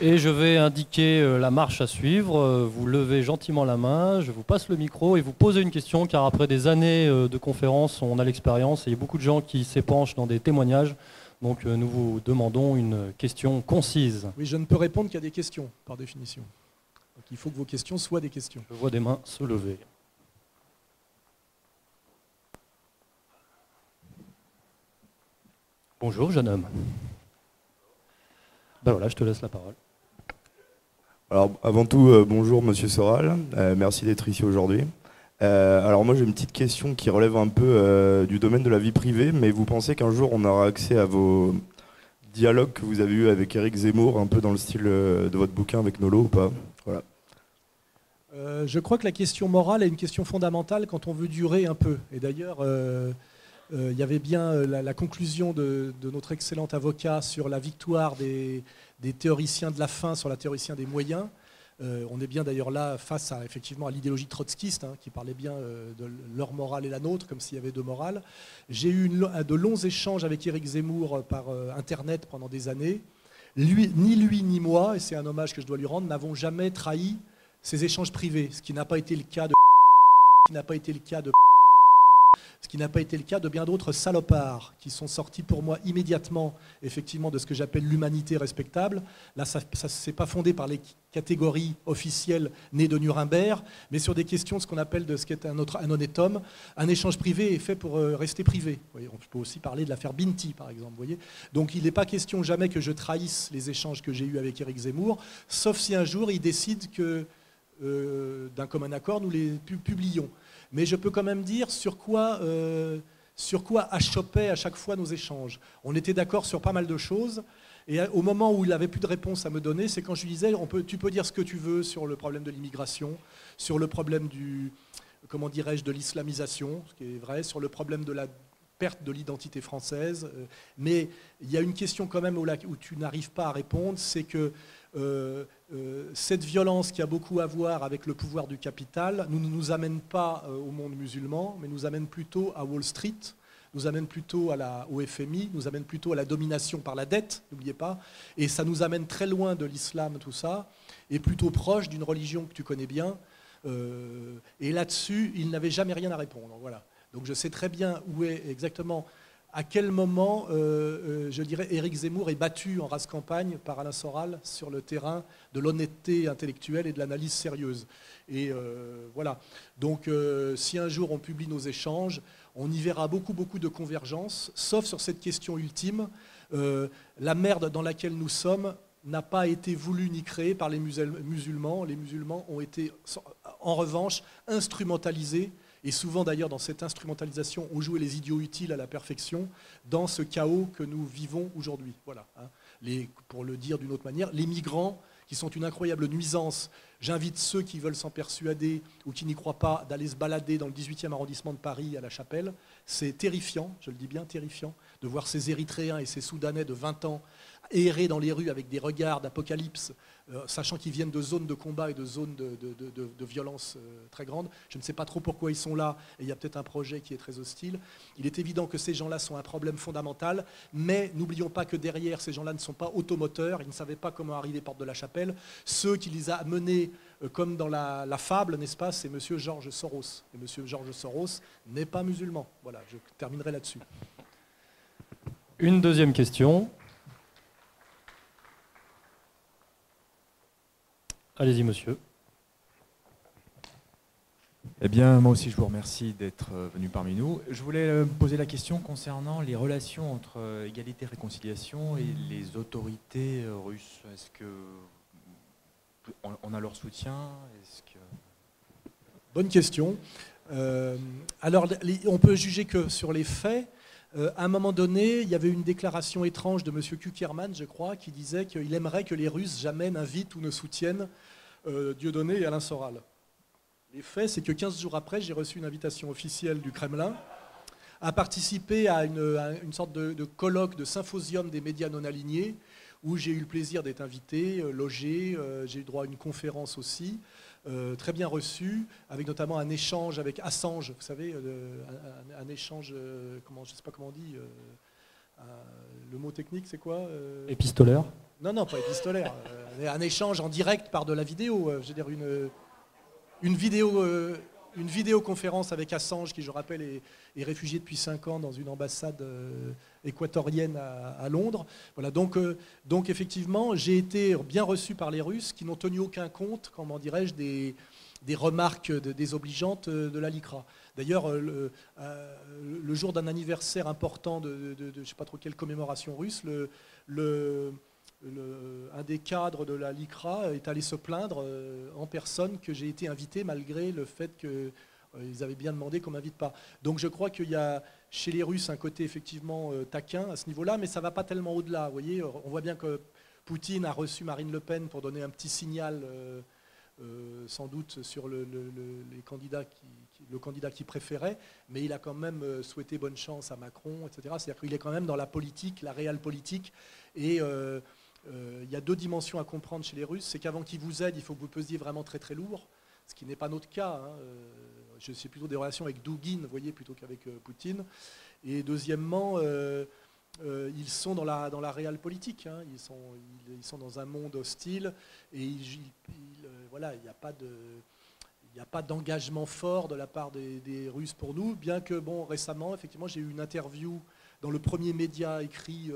Et je vais indiquer euh, la marche à suivre. Euh, vous levez gentiment la main, je vous passe le micro et vous posez une question, car après des années de conférences, on a l'expérience et il y a beaucoup de gens qui s'épanchent dans des témoignages. Donc nous vous demandons une question concise. Oui, je ne peux répondre qu'à des questions, par définition. Donc il faut que vos questions soient des questions. Je vois des mains se lever. Bonjour, jeune homme. Ben voilà, je te laisse la parole. Alors, avant tout, euh, bonjour Monsieur Soral, euh, merci d'être ici aujourd'hui. Euh, alors moi j'ai une petite question qui relève un peu du domaine de la vie privée, mais vous pensez qu'un jour on aura accès à vos dialogues que vous avez eus avec Eric Zemmour, un peu dans le style de votre bouquin avec Nolo ou pas? Voilà. je crois que la question morale est une question fondamentale quand on veut durer un peu. Et d'ailleurs, il y avait bien la, conclusion de, notre excellent avocat sur la victoire des théoriciens de la fin sur la théoricien des moyens. Euh, on est bien d'ailleurs là face à, effectivement, à l'idéologie trotskiste, hein, qui parlait bien euh, de leur morale et la nôtre, comme s'il y avait deux morales. J'ai eu de longs échanges avec Éric Zemmour euh, par Internet pendant des années. Lui, ni lui ni moi, et c'est un hommage que je dois lui rendre, n'avons jamais trahi ces échanges privés, ce qui n'a pas été le cas de qui n'a pas été le cas de ce qui n'a pas été le cas de bien d'autres salopards qui sont sortis pour moi immédiatement, effectivement, de ce que j'appelle l'humanité respectable. Là, ça ne s'est pas fondé par les catégories officielles nées de Nuremberg, mais sur des questions de ce qu'on appelle de ce qu'est un, un honnête homme. Un échange privé est fait pour euh, rester privé. on peut aussi parler de l'affaire Binti, par exemple. Donc il n'est pas question jamais que je trahisse les échanges que j'ai eus avec Éric Zemmour, sauf si un jour il décide que, euh, d'un commun accord, nous les publions. Mais je peux quand même dire sur quoi, euh, sur quoi à chaque fois nos échanges. On était d'accord sur pas mal de choses. Et au moment où il n'avait plus de réponse à me donner, c'est quand je lui disais, on peut, tu peux dire ce que tu veux sur le problème de l'immigration, sur le problème du, comment dirais-je, de l'islamisation, ce qui est vrai, sur le problème de la perte de l'identité française. Euh, mais il y a une question quand même où, tu n'arrives pas à répondre, c'est que euh, cette violence qui a beaucoup à voir avec le pouvoir du capital ne nous, amène pas euh, au monde musulman, mais nous amène plutôt à Wall Street, nous amène plutôt à la, au FMI, nous amène plutôt à la domination par la dette, n'oubliez pas, et ça nous amène très loin de l'islam, tout ça, et plutôt proche d'une religion que tu connais bien. et là-dessus, il n'avait jamais rien à répondre. Voilà. Donc je sais très bien où est exactement à quel moment, euh, euh, je dirais, Éric Zemmour est battu en race campagne par Alain Soral sur le terrain de l'honnêteté intellectuelle et de l'analyse sérieuse? Et euh, voilà. Donc, si un jour on publie nos échanges, on y verra beaucoup, beaucoup de convergences, sauf sur cette question ultime. la merde dans laquelle nous sommes n'a pas été voulue ni créée par les musulmans. Les musulmans ont été, en revanche, instrumentalisés et souvent d'ailleurs dans cette instrumentalisation, on jouait les idiots utiles à la perfection dans ce chaos que nous vivons aujourd'hui. Voilà. Hein. pour le dire d'une autre manière, les migrants qui sont une incroyable nuisance. J'invite ceux qui veulent s'en persuader ou qui n'y croient pas d'aller se balader dans le 18e arrondissement de Paris à la Chapelle. C'est terrifiant, je le dis bien terrifiant, de voir ces Érythréens et ces Soudanais de 20 ans errer dans les rues avec des regards d'apocalypse sachant qu'ils viennent de zones de combat et de zones de, violence euh, très grandes. Je ne sais pas trop pourquoi ils sont là, et il y a peut-être un projet qui est très hostile. Il est évident que ces gens-là sont un problème fondamental, mais n'oublions pas que derrière, ces gens-là ne sont pas automoteurs, ils ne savaient pas comment arriver porte de la chapelle. Ceux qui les a menés, euh, comme dans la, la fable, n'est-ce pas, c'est M. Georges Soros. Et M. Georges Soros n'est pas musulman. Voilà, je terminerai là-dessus. Une deuxième question. Allez-y, monsieur. Eh bien, moi aussi, je vous remercie d'être euh, venu parmi nous. Je voulais euh, poser la question concernant les relations entre euh, égalité et réconciliation et les autorités russes. Est-ce que on a leur soutien? Que... Bonne question. alors, on peut juger que sur les faits. À un moment donné, il y avait une déclaration étrange de M. Kuckerman, je crois, qui disait qu'il aimerait que les Russes jamais n'invitent ou ne soutiennent euh, Dieudonné et Alain Soral. Les faits, c'est que 15 jours après, j'ai reçu une invitation officielle du Kremlin à participer à une, sorte de, colloque, de symposium des médias non alignés, où j'ai eu le plaisir d'être invité, euh, logé, euh, j'ai eu droit à une conférence aussi, très bien reçue, avec notamment un échange avec Assange, vous savez, un, échange, comment, je ne sais pas comment on dit, le mot technique c'est quoi Épistolaire non, non, pas épistolaire. Euh, un échange en direct par de la vidéo. Euh, je veux dire, une, une, vidéo, euh, une vidéoconférence avec Assange, qui, je rappelle, est, réfugié depuis 5 ans dans une ambassade équatorienne à, Londres. Voilà, donc, donc effectivement, j'ai été bien reçu par les Russes qui n'ont tenu aucun compte, comment dirais-je, des, des remarques désobligeantes de la LICRA. D'ailleurs, le, le, jour d'un anniversaire important de, je ne sais pas trop quelle commémoration russe, le, le un des cadres de la LICRA est allé se plaindre euh, en personne que j'ai été invité malgré le fait qu'ils euh, avaient bien demandé qu'on m'invite pas. Donc je crois qu'il y a chez les Russes un côté effectivement euh, taquin à ce niveau-là, mais ça ne va pas tellement au-delà. Vous voyez, on voit bien que Poutine a reçu Marine Le Pen pour donner un petit signal, sans doute, sur le, qui, candidat qu'il préférait, mais il a quand même souhaité bonne chance à Macron, etc. C'est-à-dire qu'il est quand même dans la politique, la réelle politique, et euh, il y a deux dimensions à comprendre chez les Russes. C'est qu'avant qu'ils vous aident, il faut que vous pesiez vraiment très très lourd, ce qui n'est pas notre cas. Hein. Euh, sais plutôt des relations avec Dugin, vous voyez, plutôt qu'avec euh, Poutine. Et deuxièmement, ils sont dans la, dans la réelle politique. Hein. Ils, sont, ils, sont dans un monde hostile et voilà, il n'y a pas de il n'y a pas d'engagement fort de la part des, Russes pour nous, bien que bon, récemment, effectivement, j'ai eu une interview dans le premier média écrit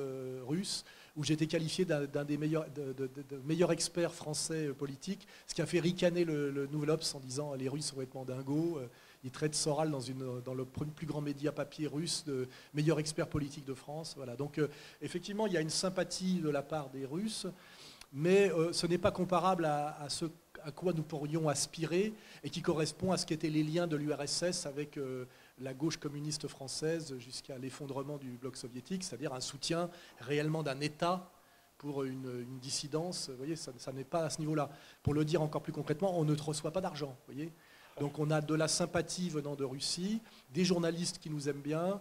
russe où été qualifié d'un des meilleurs, experts français politiques, ce qui a fait ricaner le, Nouvel Ops en disant les Russes sont complètement dingos. Il traite Soral dans, le plus grand média papier russe de meilleur expert politique de France. Voilà. Donc effectivement, il y a une sympathie de la part des Russes mais euh, ce n'est pas comparable à, ce à quoi nous pourrions aspirer et qui correspond à ce qu'étaient les liens de l'URSS avec euh, la gauche communiste française jusqu'à l'effondrement du bloc soviétique, c'est-à-dire un soutien réellement d'un État pour une, dissidence. Vous voyez, ça, n'est pas à ce niveau-là. Pour le dire encore plus concrètement, on ne reçoit pas d'argent. voyez Donc on a de la sympathie venant de Russie, des journalistes qui nous aiment bien.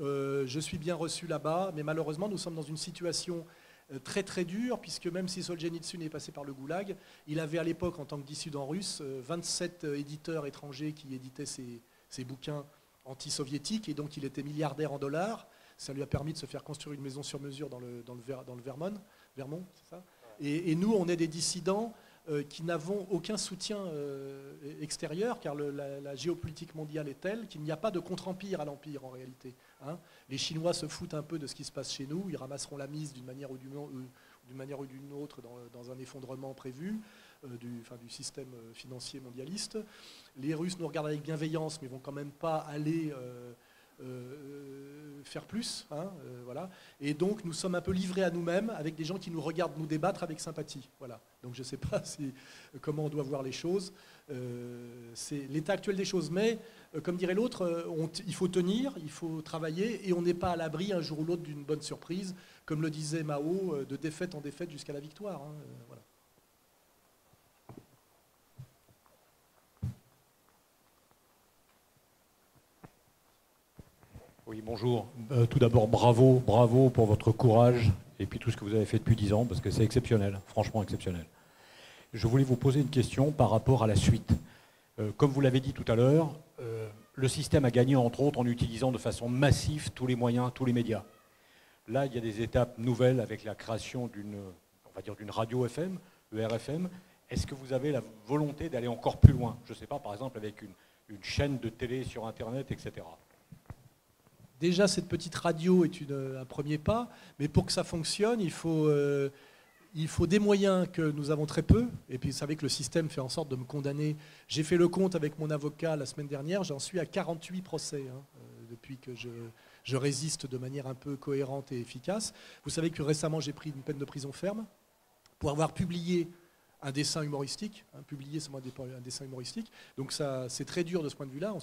Euh, je suis bien reçu là-bas, mais malheureusement, nous sommes dans une situation euh, très très dur, puisque même si Solzhenitsyn est passé par le goulag, il avait à l'époque, en tant que dissident russe, 27 euh, éditeurs étrangers qui éditaient ses, bouquins anti-soviétiques, et donc il était milliardaire en dollars. Ça lui a permis de se faire construire une maison sur mesure dans le, dans le, Vermont. Vermont ça? Et, nous, on est des dissidents euh, qui n'avons aucun soutien extérieur, car la, géopolitique mondiale est telle qu'il n'y a pas de contre-empire à l'empire en réalité. Hein. Les Chinois se foutent un peu de ce qui se passe chez nous, ils ramasseront la mise d'une manière ou d'une manière ou d'une autre dans, un effondrement prévu euh, du, système euh, financier mondialiste. Les Russes nous regardent avec bienveillance, mais vont quand même pas aller euh, faire plus. Hein, voilà. Et donc nous sommes un peu livrés à nous-mêmes avec des gens qui nous regardent nous débattre avec sympathie. Voilà. Donc je ne sais pas comment on doit voir les choses. C'est l'état actuel des choses. Mais comme dirait l'autre, il faut tenir, il faut travailler et on n'est pas à l'abri un jour ou l'autre d'une bonne surprise, comme le disait Mao, de défaite en défaite jusqu'à la victoire. Hein, voilà. Oui, bonjour. Euh, tout d'abord, bravo, bravo pour votre courage et puis tout ce que vous avez fait depuis dix ans, parce que c'est exceptionnel, franchement exceptionnel. Je voulais vous poser une question par rapport à la suite. Euh, comme vous l'avez dit tout à l'heure, euh, le système a gagné entre autres en utilisant de façon massive tous les moyens, tous les médias. Là, il y a des étapes nouvelles avec la création d'une, radio FM, le RFM. Est-ce que vous avez la volonté d'aller encore plus loin? Je ne sais pas, par exemple, avec une chaîne de télé sur Internet, etc. Déjà, cette petite radio est un premier pas, mais pour que ça fonctionne, il faut, euh, il faut des moyens que nous avons très peu. Et puis, vous savez que le système fait en sorte de me condamner. J'ai fait le compte avec mon avocat la semaine dernière, j'en suis à 48 procès hein, euh, depuis que je résiste de manière un peu cohérente et efficace. Vous savez que récemment, j'ai pris une peine de prison ferme pour avoir publié un dessin humoristique, hein, publier c'est un dessin humoristique. Donc ça, c'est très dur de ce point de vue-là.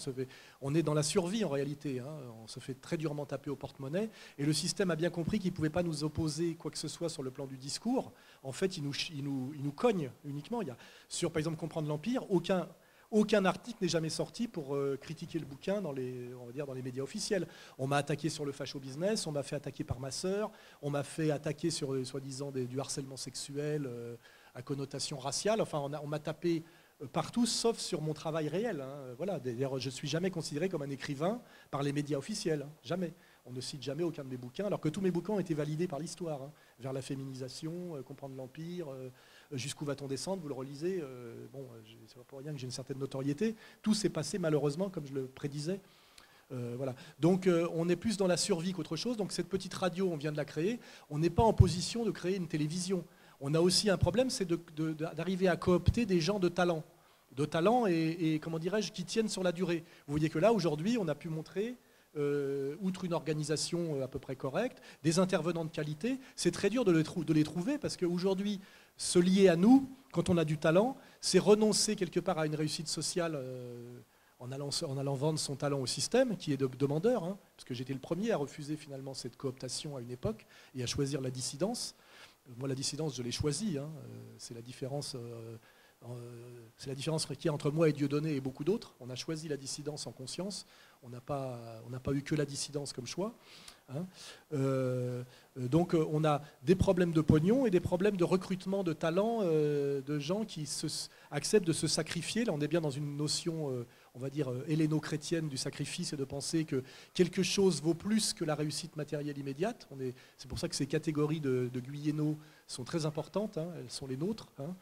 On, est dans la survie en réalité. Hein. On se fait très durement taper au porte-monnaie. Et le système a bien compris qu'il ne pouvait pas nous opposer quoi que ce soit sur le plan du discours. En fait, il nous, cogne uniquement. Sur, par exemple, Comprendre l'Empire, aucun, article n'est jamais sorti pour euh, critiquer le bouquin dans les médias officiels. On m'a attaqué sur le facho business, on m'a fait attaquer par ma sœur, on m'a fait attaquer sur, euh, soi-disant, du harcèlement sexuel. Euh, à connotation raciale. Enfin, on m'a tapé euh, partout, sauf sur mon travail réel. Hein. Voilà. D'ailleurs, je ne suis jamais considéré comme un écrivain par les médias officiels. Hein. Jamais. On ne cite jamais aucun de mes bouquins, alors que tous mes bouquins ont été validés par l'histoire. Hein. Vers la féminisation, euh, comprendre l'Empire, euh, jusqu'où va-t-on descendre, vous le relisez. bon, c'est pas pour rien que j'ai une certaine notoriété. Tout s'est passé malheureusement, comme je le prédisais. voilà. Donc on est plus dans la survie qu'autre chose. Donc cette petite radio, on vient de la créer. On n'est pas en position de créer une télévision on a aussi un problème, c'est d'arriver à coopter des gens de talent. De talent et, comment dirais-je, qui tiennent sur la durée. Vous voyez que là, aujourd'hui, on a pu montrer, euh, outre une organisation euh, à peu près correcte, des intervenants de qualité. C'est très dur de les, trouver parce qu'aujourd'hui, se lier à nous, quand on a du talent, c'est renoncer quelque part à une réussite sociale. Euh, en allant, vendre son talent au système, qui est de, demandeur, hein, parce que j'étais le premier à refuser finalement cette cooptation à une époque et à choisir la dissidence. Moi, la dissidence, je l'ai choisie. Hein. Euh, c'est la différence. Euh, euh, c'est la différence qu'il y entre moi et Dieudonné et beaucoup d'autres. On a choisi la dissidence en conscience. On n'a pas, pas eu que la dissidence comme choix. Hein. donc on a des problèmes de pognon et des problèmes de recrutement de talents, de gens qui acceptent de se sacrifier. Là, on est bien dans une notion on va dire, héléno-chrétienne du sacrifice et de penser que quelque chose vaut plus que la réussite matérielle immédiate. C'est pour ça que ces catégories de, de sont très importantes, hein, elles sont les nôtres. Hein.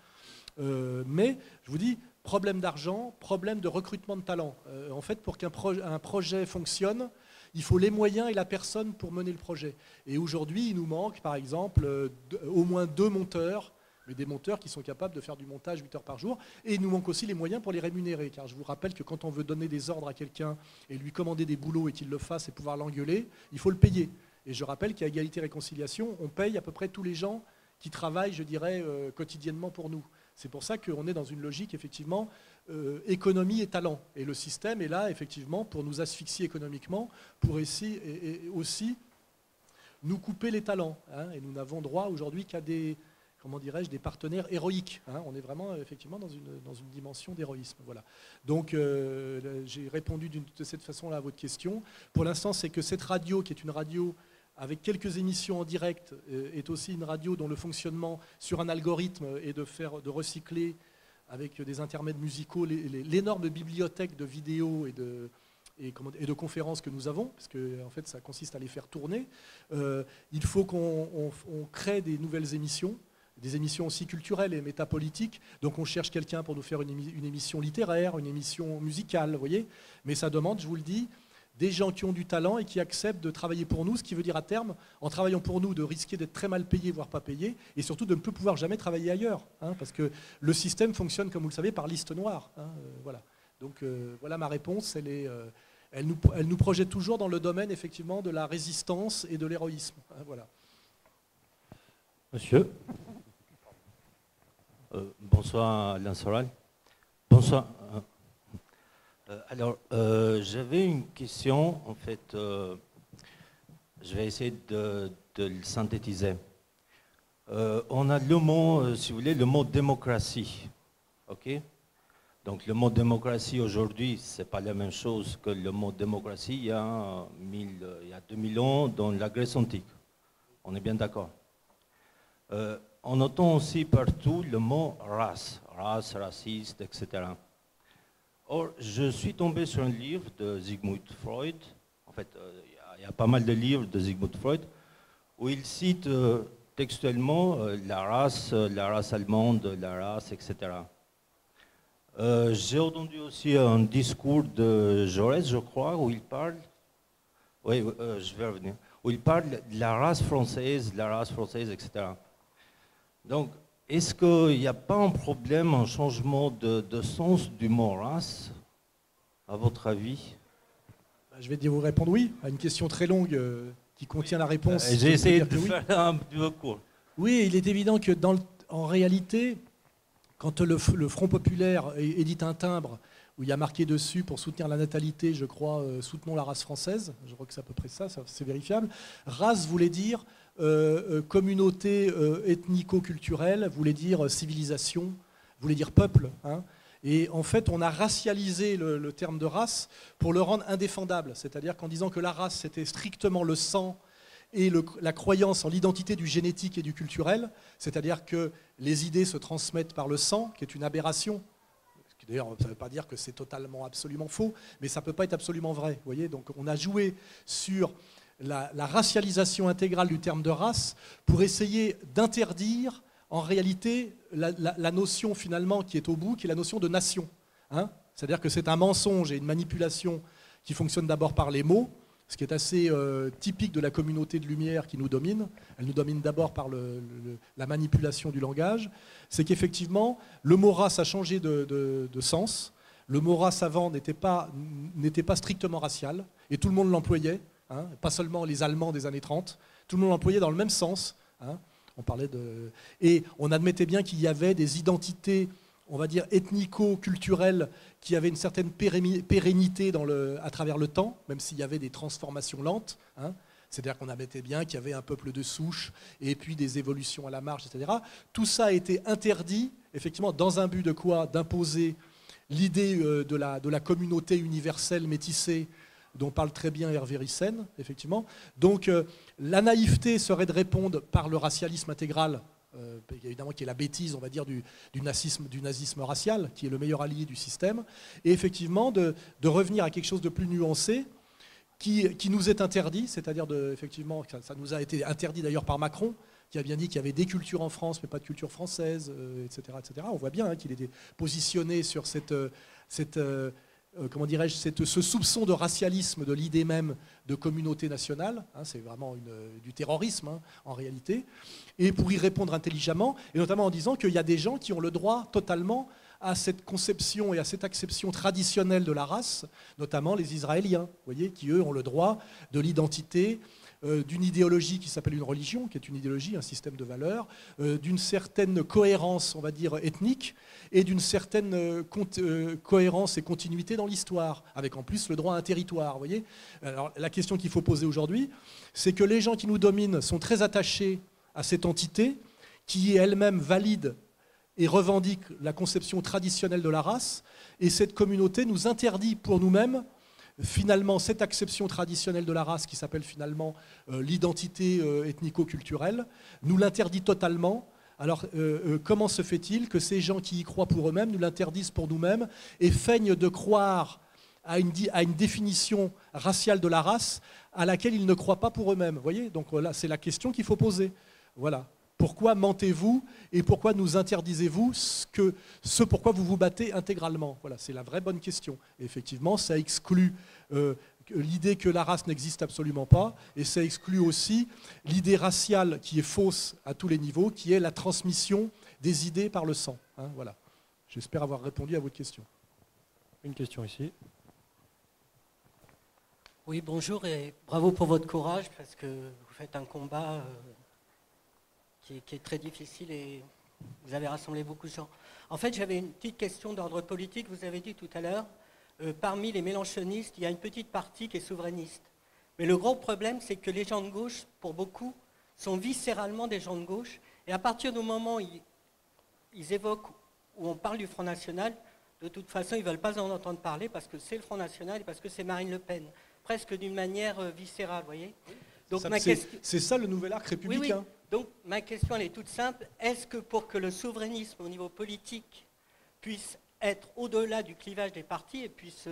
Euh, mais je vous dis, problème d'argent, problème de recrutement de talent. Euh, en fait, pour qu'un projet fonctionne, il faut les moyens et la personne pour mener le projet. Et aujourd'hui, il nous manque, par exemple, euh, au moins deux monteurs, mais des monteurs qui sont capables de faire du montage 8 heures par jour. Et il nous manque aussi les moyens pour les rémunérer. Car je vous rappelle que quand on veut donner des ordres à quelqu'un et lui commander des boulots et qu'il le fasse et pouvoir l'engueuler, il faut le payer. Et je rappelle qu'à égalité réconciliation, on paye à peu près tous les gens qui travaillent, je dirais, euh, quotidiennement pour nous. C'est pour ça qu'on est dans une logique, effectivement, euh, économie et talent. Et le système est là, effectivement, pour nous asphyxier économiquement, pour aussi, et, aussi nous couper les talents. Hein. et nous n'avons droit aujourd'hui qu'à des, comment dirais-je, des partenaires héroïques. Hein. on est vraiment, effectivement, dans une, dimension d'héroïsme. Voilà. Donc, euh, j'ai répondu de cette façon-là à votre question. Pour l'instant, c'est que cette radio, qui est une radio avec quelques émissions en direct, euh, est aussi une radio dont le fonctionnement sur un algorithme est de, faire, de recycler avec des intermèdes musicaux l'énorme bibliothèque de vidéos et de, et, de conférences que nous avons, parce que en fait ça consiste à les faire tourner. Euh, il faut qu'on crée des nouvelles émissions, des émissions aussi culturelles et métapolitiques. Donc on cherche quelqu'un pour nous faire une, émission littéraire, une émission musicale, vous voyez. Mais ça demande, je vous le dis, des gens qui ont du talent et qui acceptent de travailler pour nous, ce qui veut dire à terme, en travaillant pour nous, de risquer d'être très mal payé, voire pas payé, et surtout de ne plus pouvoir jamais travailler ailleurs, hein, parce que le système fonctionne, comme vous le savez, par liste noire. Hein, euh, voilà. Donc euh, voilà ma réponse, euh, elle, nous, projette toujours dans le domaine effectivement de la résistance et de l'héroïsme. Hein, voilà. Monsieur. Bonsoir Alain Soral. Bonsoir. Euh, alors, euh, j'avais une question, en fait, euh, je vais essayer de, le synthétiser. on a le mot, si vous voulez, le mot démocratie. OK? Donc, le mot démocratie aujourd'hui, ce n'est pas la même chose que le mot démocratie il y a, il y a 2000 ans dans la Grèce antique. On est bien d'accord? On entend aussi partout le mot race, race, raciste, etc. Or, je suis tombé sur un livre de Sigmund Freud. En fait, euh, il y, a pas mal de livres de Sigmund Freud où il cite euh, textuellement euh, la race, la race allemande, la race, etc. J'ai entendu aussi un discours de Jaurès, je crois, où il parle. Oui, je vais revenir. Où il parle de la race française, la race française, etc. Donc, est-ce qu'il n'y a pas un problème, un changement de, sens du mot race, à votre avis? Bah, Je vais vous répondre oui, à une question très longue euh, qui contient la réponse. Euh, j'ai essayé de faire un peu court. Oui, il est évident que dans en réalité, quand le, Front populaire édite un timbre où il y a marqué dessus pour soutenir la natalité, je crois, euh, soutenons la race française, je crois que c'est à peu près ça, ça c'est vérifiable. Race voulait dire euh, euh, communauté euh, ethnico-culturelle voulait dire civilisation, voulait dire peuple. Hein. Et en fait, on a racialisé le, terme de race pour le rendre indéfendable. C'est-à-dire qu'en disant que la race, c'était strictement le sang et la croyance en l'identité du génétique et du culturel, c'est-à-dire que les idées se transmettent par le sang, qui est une aberration. D'ailleurs, ça ne veut pas dire que c'est totalement, absolument faux, mais ça ne peut pas être absolument vrai. Voyez Donc on a joué sur la, racialisation intégrale du terme de race pour essayer d'interdire en réalité la, notion finalement qui est au bout, qui est la notion de nation. Hein. C'est-à-dire que c'est un mensonge et une manipulation qui fonctionne d'abord par les mots, ce qui est assez euh, typique de la communauté de lumière qui nous domine. Elle nous domine d'abord par la manipulation du langage. C'est qu'effectivement, le mot race a changé de, sens. Le mot race avant n'était pas, pas strictement racial, et tout le monde l'employait. Hein, pas seulement les Allemands des années 30, tout le monde l'employait dans le même sens. Hein. on parlait de... Et on admettait bien qu'il y avait des identités, on va dire, ethnico-culturelles qui avaient une certaine pérennité à travers le temps, même s'il y avait des transformations lentes. Hein. C'est-à-dire qu'on admettait bien qu'il y avait un peuple de souche et puis des évolutions à la marge, etc. Tout ça a été interdit, effectivement, dans un but de quoi? D'imposer l'idée euh, de la communauté universelle métissée dont parle très bien Hervé Ryssen, effectivement. Donc euh, la naïveté serait de répondre par le racialisme intégral, euh, évidemment qui est la bêtise, on va dire, du, nazisme, du nazisme racial, qui est le meilleur allié du système, et effectivement de, revenir à quelque chose de plus nuancé, qui, nous est interdit, c'est-à-dire effectivement, ça, nous a été interdit d'ailleurs par Macron, qui a bien dit qu'il y avait des cultures en France, mais pas de culture française, etc., etc. On voit bien hein, qu'il était positionné sur cette comment dirais-je, ce soupçon de racialisme de l'idée même de communauté nationale. Hein, c'est vraiment du terrorisme hein, en réalité. Et pour y répondre intelligemment, et notamment en disant qu'il y a des gens qui ont le droit totalement à cette conception et à cette acception traditionnelle de la race, notamment les Israéliens, voyez, qui eux ont le droit de l'identité, euh, d'une idéologie qui s'appelle une religion, qui est une idéologie, un système de valeurs, euh, d'une certaine cohérence, on va dire, ethnique, et d'une certaine euh, cohérence et continuité dans l'histoire, avec en plus le droit à un territoire. Voyez Alors, la question qu'il faut poser aujourd'hui, c'est que les gens qui nous dominent sont très attachés à cette entité, qui est elle-même valide et revendique la conception traditionnelle de la race, et cette communauté nous interdit pour nous-mêmes finalement cette acception traditionnelle de la race qui s'appelle finalement euh, l'identité euh, ethnico-culturelle, nous l'interdit totalement. Alors euh, comment se fait-il que ces gens qui y croient pour eux-mêmes nous l'interdisent pour nous-mêmes et feignent de croire à une, définition raciale de la race à laquelle ils ne croient pas pour eux-mêmes? Voyez Donc là, c'est la question qu'il faut poser. Voilà. Pourquoi mentez-vous et pourquoi nous interdisez-vous ce, pourquoi vous vous battez intégralement? Voilà, c'est la vraie bonne question. effectivement, ça exclut euh, l'idée que la race n'existe absolument pas et ça exclut aussi l'idée raciale qui est fausse à tous les niveaux, qui est la transmission des idées par le sang. Hein, voilà. J'espère avoir répondu à votre question. Une question ici. Oui, bonjour et bravo pour votre courage parce que vous faites un combat. Euh, qui est, très difficile et vous avez rassemblé beaucoup de gens. En fait, j'avais une petite question d'ordre politique. Vous avez dit tout à l'heure, euh, parmi les mélanchonistes, il y a une petite partie qui est souverainiste. Mais le gros problème, c'est que les gens de gauche, pour beaucoup, sont viscéralement des gens de gauche. Et à partir du moment où ils, évoquent, où on parle du Front National, de toute façon, ils ne veulent pas en entendre parler parce que c'est le Front National et parce que c'est Marine Le Pen. Presque d'une manière euh, viscérale, vous voyez c'est ça le nouvel arc républicain. Donc ma question elle est toute simple. Est-ce que pour que le souverainisme au niveau politique puisse être au-delà du clivage des partis et puisse...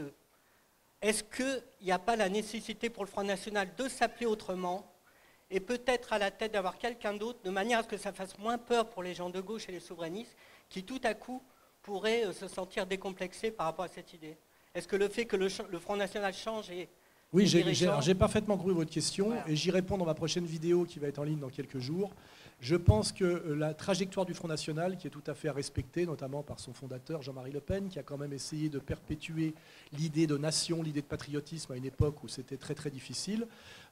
Est-ce qu'il n'y a pas la nécessité pour le Front National de s'appeler autrement et peut-être à la tête d'avoir quelqu'un d'autre, de manière à ce que ça fasse moins peur pour les gens de gauche et les souverainistes, qui tout à coup pourraient euh, se sentir décomplexés par rapport à cette idée? Est-ce que le fait que le, le Front National change et oui, j'ai parfaitement compris votre question et j'y réponds dans ma prochaine vidéo qui va être en ligne dans quelques jours. Je pense que euh, la trajectoire du Front National, qui est tout à fait à respecter, notamment par son fondateur Jean-Marie Le Pen, qui a quand même essayé de perpétuer l'idée de nation, l'idée de patriotisme à une époque où c'était très très difficile.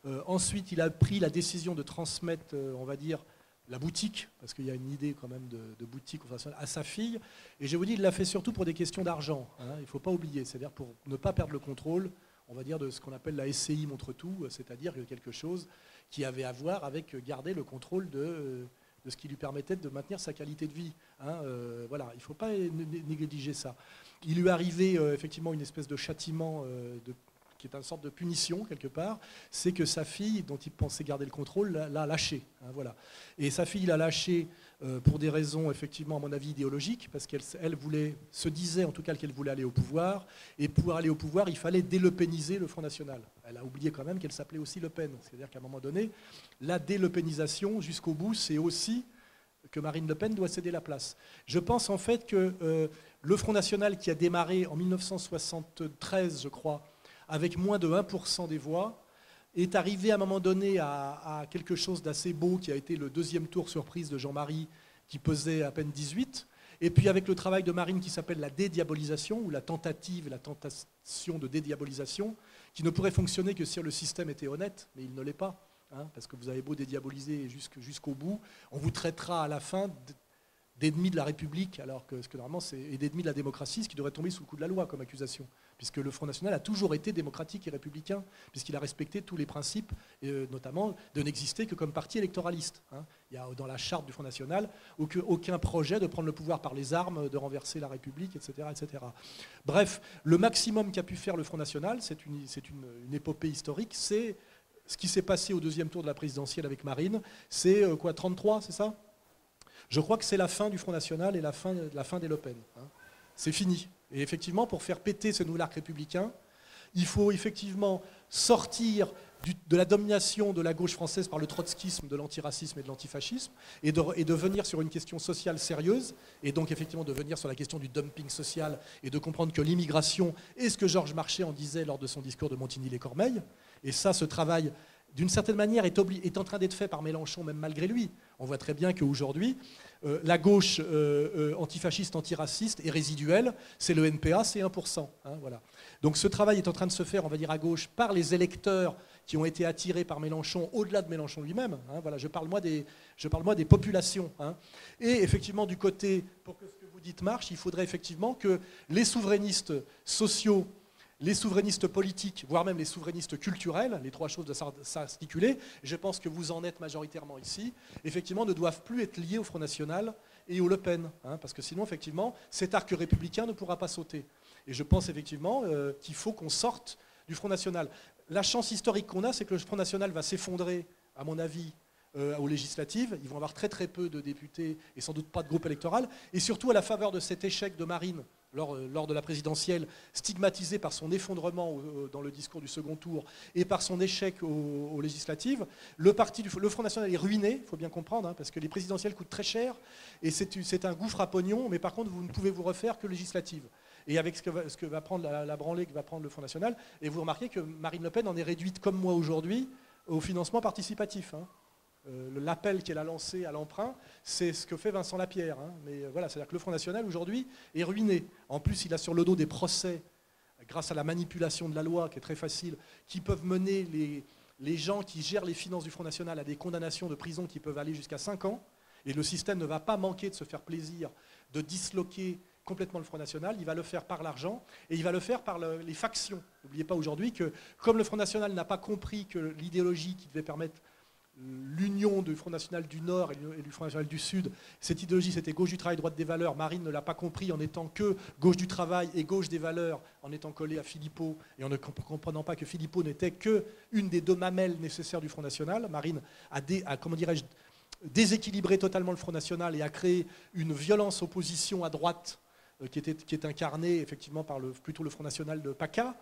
Euh, ensuite, il a pris la décision de transmettre, euh, on va dire, la boutique, parce qu'il y a une idée quand même de, boutique à sa fille. Et je vous dis, il l'a fait surtout pour des questions d'argent. Hein. il ne faut pas oublier, c'est-à-dire pour ne pas perdre le contrôle on va dire, de ce qu'on appelle la SCI montre tout, c'est-à-dire quelque chose qui avait à voir avec garder le contrôle de, ce qui lui permettait de maintenir sa qualité de vie. Hein, euh, voilà, il ne faut pas négliger ça. Il lui arrivait euh, effectivement une espèce de châtiment euh, qui est une sorte de punition quelque part, c'est que sa fille, dont il pensait garder le contrôle, l'a lâché. Hein. Et sa fille l'a lâché euh, pour des raisons, effectivement, à mon avis, idéologiques, parce qu'elle se disait en tout cas qu'elle voulait aller au pouvoir, et pour aller au pouvoir, il fallait délepéniser le Front National. Elle a oublié quand même qu'elle s'appelait aussi Le Pen. C'est-à-dire qu'à un moment donné, la délepénisation, jusqu'au bout, c'est aussi que Marine Le Pen doit céder la place. Je pense en fait que euh, le Front National, qui a démarré en 1973, je crois, avec moins de 1% des voix, est arrivé à un moment donné à, quelque chose d'assez beau qui a été le deuxième tour surprise de Jean-Marie qui pesait à peine 18. Et puis avec le travail de Marine qui s'appelle la dédiabolisation ou la tentative, la tentation de dédiabolisation, qui ne pourrait fonctionner que si le système était honnête, mais il ne l'est pas. Hein, parce que vous avez beau dédiaboliser jusqu'au bout, on vous traitera à la fin d'ennemis de la République, alors que, ce que normalement c'est d'ennemis de la démocratie, ce qui devrait tomber sous le coup de la loi comme accusation puisque le Front National a toujours été démocratique et républicain, puisqu'il a respecté tous les principes, euh, notamment de n'exister que comme parti électoraliste. Hein. Il y a dans la charte du Front National aucun projet de prendre le pouvoir par les armes, de renverser la République, etc. etc. Bref, le maximum qu'a pu faire le Front National, c'est une, épopée historique, c'est ce qui s'est passé au deuxième tour de la présidentielle avec Marine, c'est euh, quoi, 33, c'est ça? Je crois que c'est la fin du Front National et la fin, la fin des Le Pen. Hein. C'est fini. Et effectivement, pour faire péter ce nouvel arc républicain, il faut effectivement sortir de la domination de la gauche française par le trotskisme, de l'antiracisme et de l'antifascisme, et de, venir sur une question sociale sérieuse, et donc effectivement de venir sur la question du dumping social, et de comprendre que l'immigration est ce que Georges Marchais en disait lors de son discours de Montigny-les-Cormeilles. Et ça, ce travail, d'une certaine manière, est, est en train d'être fait par Mélenchon, même malgré lui. On voit très bien qu'aujourd'hui, euh, la gauche euh, euh, antifasciste, antiraciste est résiduelle, c'est le NPA, c'est 1%. Hein. Donc ce travail est en train de se faire, on va dire, à gauche, par les électeurs qui ont été attirés par Mélenchon, au-delà de Mélenchon lui-même. Hein, voilà, je parle moi des, je parle moi des populations. Hein. Et effectivement, du côté, pour que ce que vous dites marche, il faudrait effectivement que les souverainistes sociaux les souverainistes politiques, voire même les souverainistes culturels, les trois choses doivent s'articuler, je pense que vous en êtes majoritairement ici, effectivement ne doivent plus être liés au Front National et au Le Pen, hein, parce que sinon, effectivement, cet arc républicain ne pourra pas sauter. Et je pense effectivement euh, qu'il faut qu'on sorte du Front National. La chance historique qu'on a, c'est que le Front National va s'effondrer, à mon avis, euh, aux législatives. Ils vont avoir très très peu de députés et sans doute pas de groupe électoral. Et surtout à la faveur de cet échec de Marine euh, lors, de la présidentielle, stigmatisé par son effondrement dans le discours du second tour et par son échec aux, législatives, le, parti le Front National est ruiné, il faut bien comprendre, hein, parce que les présidentielles coûtent très cher et c'est un gouffre à pognon, mais par contre, vous ne pouvez vous refaire que législatives. Et avec ce que va, prendre la, branlée que va prendre le Front National, et vous remarquez que Marine Le Pen en est réduite, comme moi aujourd'hui, au financement participatif. Hein. Euh, l'appel qu'elle a lancé à l'emprunt, c'est ce que fait Vincent Lapierre. Hein. Mais euh, voilà, c'est-à-dire que le Front National aujourd'hui est ruiné. En plus, il a sur le dos des procès, grâce à la manipulation de la loi, qui est très facile, qui peuvent mener les, les gens qui gèrent les finances du Front National à des condamnations de prison qui peuvent aller jusqu'à 5 ans. Et le système ne va pas manquer de se faire plaisir, de disloquer complètement le Front National, il va le faire par l'argent et il va le faire par les factions. N'oubliez pas aujourd'hui que comme le Front National n'a pas compris que l'idéologie qui devait permettre l'union du Front National du Nord et du Front National du Sud, cette idéologie c'était gauche du travail, droite des valeurs, Marine ne l'a pas compris en étant que gauche du travail et gauche des valeurs, en étant collé à Philippot et en ne comprenant pas que Philippot n'était que une des deux mamelles nécessaires du Front National. Marine a, a déséquilibré totalement le Front National et a créé une violence opposition à droite euh, qui, était, qui est incarnée effectivement par le, le Front National de PACA,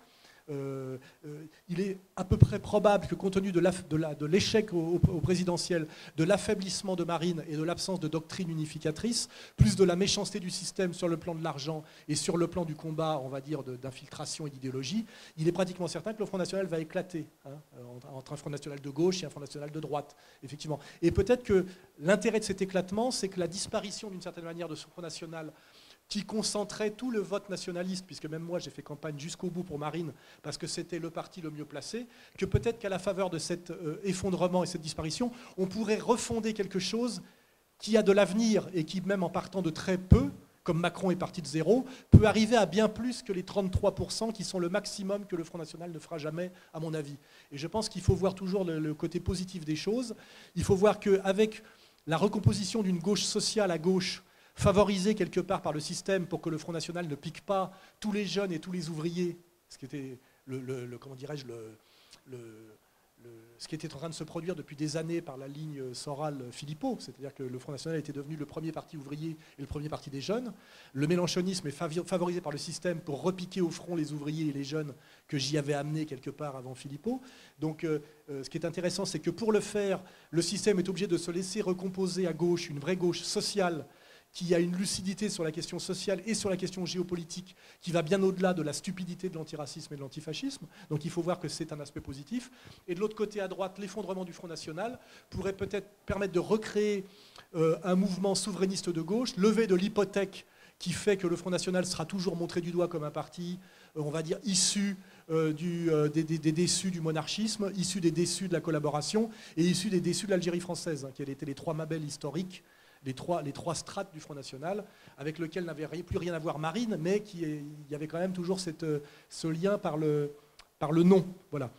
euh, euh, il est à peu près probable que compte tenu de l'échec au, présidentiel, de l'affaiblissement de Marine et de l'absence de doctrine unificatrice, plus de la méchanceté du système sur le plan de l'argent et sur le plan du combat, on va dire, d'infiltration et d'idéologie, il est pratiquement certain que le Front National va éclater hein, entre un Front National de gauche et un Front National de droite, effectivement. Et peut-être que l'intérêt de cet éclatement, c'est que la disparition d'une certaine manière de ce Front National qui concentrait tout le vote nationaliste, puisque même moi j'ai fait campagne jusqu'au bout pour Marine, parce que c'était le parti le mieux placé, que peut-être qu'à la faveur de cet euh, effondrement et cette disparition, on pourrait refonder quelque chose qui a de l'avenir et qui, même en partant de très peu, comme Macron est parti de zéro, peut arriver à bien plus que les 33% qui sont le maximum que le Front National ne fera jamais, à mon avis. Et je pense qu'il faut voir toujours le, côté positif des choses. Il faut voir qu'avec la recomposition d'une gauche sociale à gauche, favorisé quelque part par le système pour que le Front National ne pique pas tous les jeunes et tous les ouvriers, ce qui était le, comment dirais-je ce qui était en train de se produire depuis des années par la ligne Soral-Philippot, c'est-à-dire que le Front National était devenu le premier parti ouvrier et le premier parti des jeunes. Le mélanchonisme est favorisé par le système pour repiquer au front les ouvriers et les jeunes que j'y avais amenés quelque part avant Philippot. Donc euh, euh, ce qui est intéressant, c'est que pour le faire, le système est obligé de se laisser recomposer à gauche, une vraie gauche sociale, qui a une lucidité sur la question sociale et sur la question géopolitique qui va bien au-delà de la stupidité de l'antiracisme et de l'antifascisme. Donc il faut voir que c'est un aspect positif. Et de l'autre côté, à droite, l'effondrement du Front National pourrait peut-être permettre de recréer euh, un mouvement souverainiste de gauche, levé de l'hypothèque qui fait que le Front National sera toujours montré du doigt comme un parti, euh, on va dire, issu euh, des, déçus du monarchisme, issu des déçus de la collaboration et issu des déçus de l'Algérie française, hein, qui étaient les trois mabelles historiques les trois, les trois strates du Front National, avec lequel n'avait plus rien à voir Marine, mais qui il y avait quand même toujours cette, ce lien par le, par le nom. Voilà.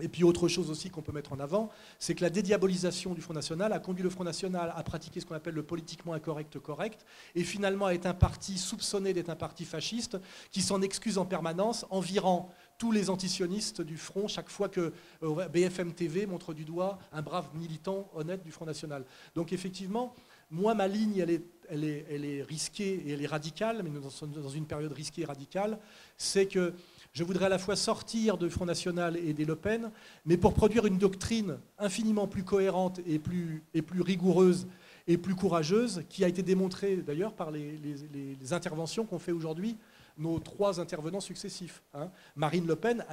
Et puis autre chose aussi qu'on peut mettre en avant, c'est que la dédiabolisation du Front National a conduit le Front National à pratiquer ce qu'on appelle le politiquement incorrect correct, et finalement à être un parti soupçonné d'être un parti fasciste, qui s'en excuse en permanence en virant tous les antisionistes du Front chaque fois que euh, BFM TV montre du doigt un brave militant honnête du Front National. Donc effectivement, moi, ma ligne, elle est, risquée et elle est radicale, mais nous sommes dans une période risquée et radicale, c'est que je voudrais à la fois sortir du Front National et des Le Pen, mais pour produire une doctrine infiniment plus cohérente et plus, rigoureuse et plus courageuse, qui a été démontrée d'ailleurs par les, interventions qu'ont fait aujourd'hui nos trois intervenants successifs. Hein. Marine Le Pen,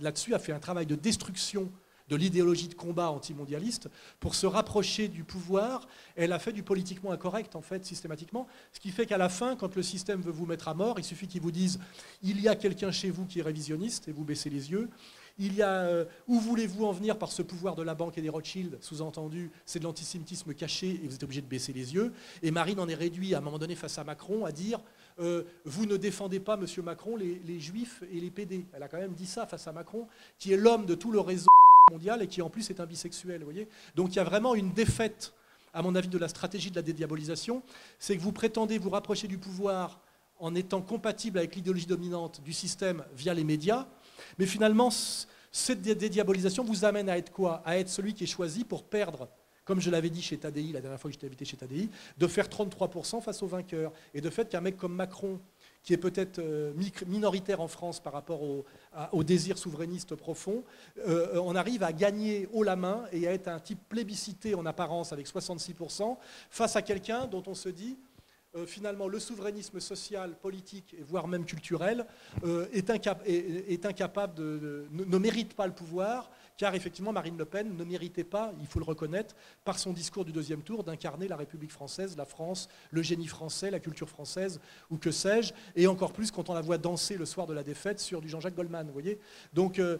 là-dessus, a fait un travail de destruction de l'idéologie de combat antimondialiste pour se rapprocher du pouvoir. Elle a fait du politiquement incorrect, en fait, systématiquement. Ce qui fait qu'à la fin, quand le système veut vous mettre à mort, il suffit qu'il vous dise il y a quelqu'un chez vous qui est révisionniste, et vous baissez les yeux. Il y a euh, où voulez-vous en venir par ce pouvoir de la banque et des Rothschild? Sous-entendu, c'est de l'antisémitisme caché et vous êtes obligé de baisser les yeux. Et Marine en est réduit à un moment donné face à Macron à dire euh, vous ne défendez pas, Monsieur Macron, les, juifs et les PD. Elle a quand même dit ça face à Macron, qui est l'homme de tout le réseau mondial et qui en plus est un bisexuel. voyez Donc il y a vraiment une défaite, à mon avis, de la stratégie de la dédiabolisation. C'est que vous prétendez vous rapprocher du pouvoir en étant compatible avec l'idéologie dominante du système via les médias, mais finalement, cette dédiabolisation vous amène à être quoi? À être celui qui est choisi pour perdre comme je l'avais dit chez Tadi, la dernière fois que j'étais invité chez Tadi, de faire 33% face aux vainqueurs. Et de fait qu'un mec comme Macron, qui est peut-être euh, minoritaire en France par rapport au, désir souverainiste profond, euh, on arrive à gagner haut la main et à être un type plébiscité en apparence avec 66%, face à quelqu'un dont on se dit, euh, finalement, le souverainisme social, politique, et voire même culturel, est, incapable ne, mérite pas le pouvoir car effectivement Marine Le Pen ne méritait pas, il faut le reconnaître, par son discours du deuxième tour, d'incarner la République française, la France, le génie français, la culture française, ou que sais-je, et encore plus quand on la voit danser le soir de la défaite sur du Jean-Jacques Goldman, voyez. Donc euh,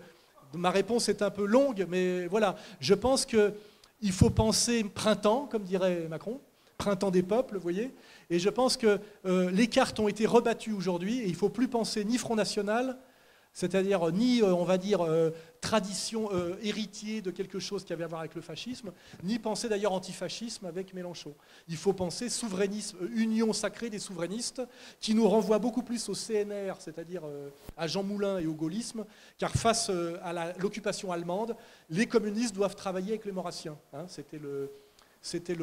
ma réponse est un peu longue, mais voilà, je pense qu'il faut penser printemps, comme dirait Macron, printemps des peuples, vous voyez, et je pense que euh, les cartes ont été rebattues aujourd'hui, et il ne faut plus penser ni Front National, c'est-à-dire ni, euh, on va dire, euh, tradition euh, héritier de quelque chose qui avait à voir avec le fascisme, ni penser d'ailleurs antifascisme avec Mélenchon. Il faut penser souverainisme, union sacrée des souverainistes, qui nous renvoie beaucoup plus au CNR, c'est-à-dire à Jean Moulin et au gaullisme, car face à l'occupation allemande, les communistes doivent travailler avec les maurassiens. Hein. c'était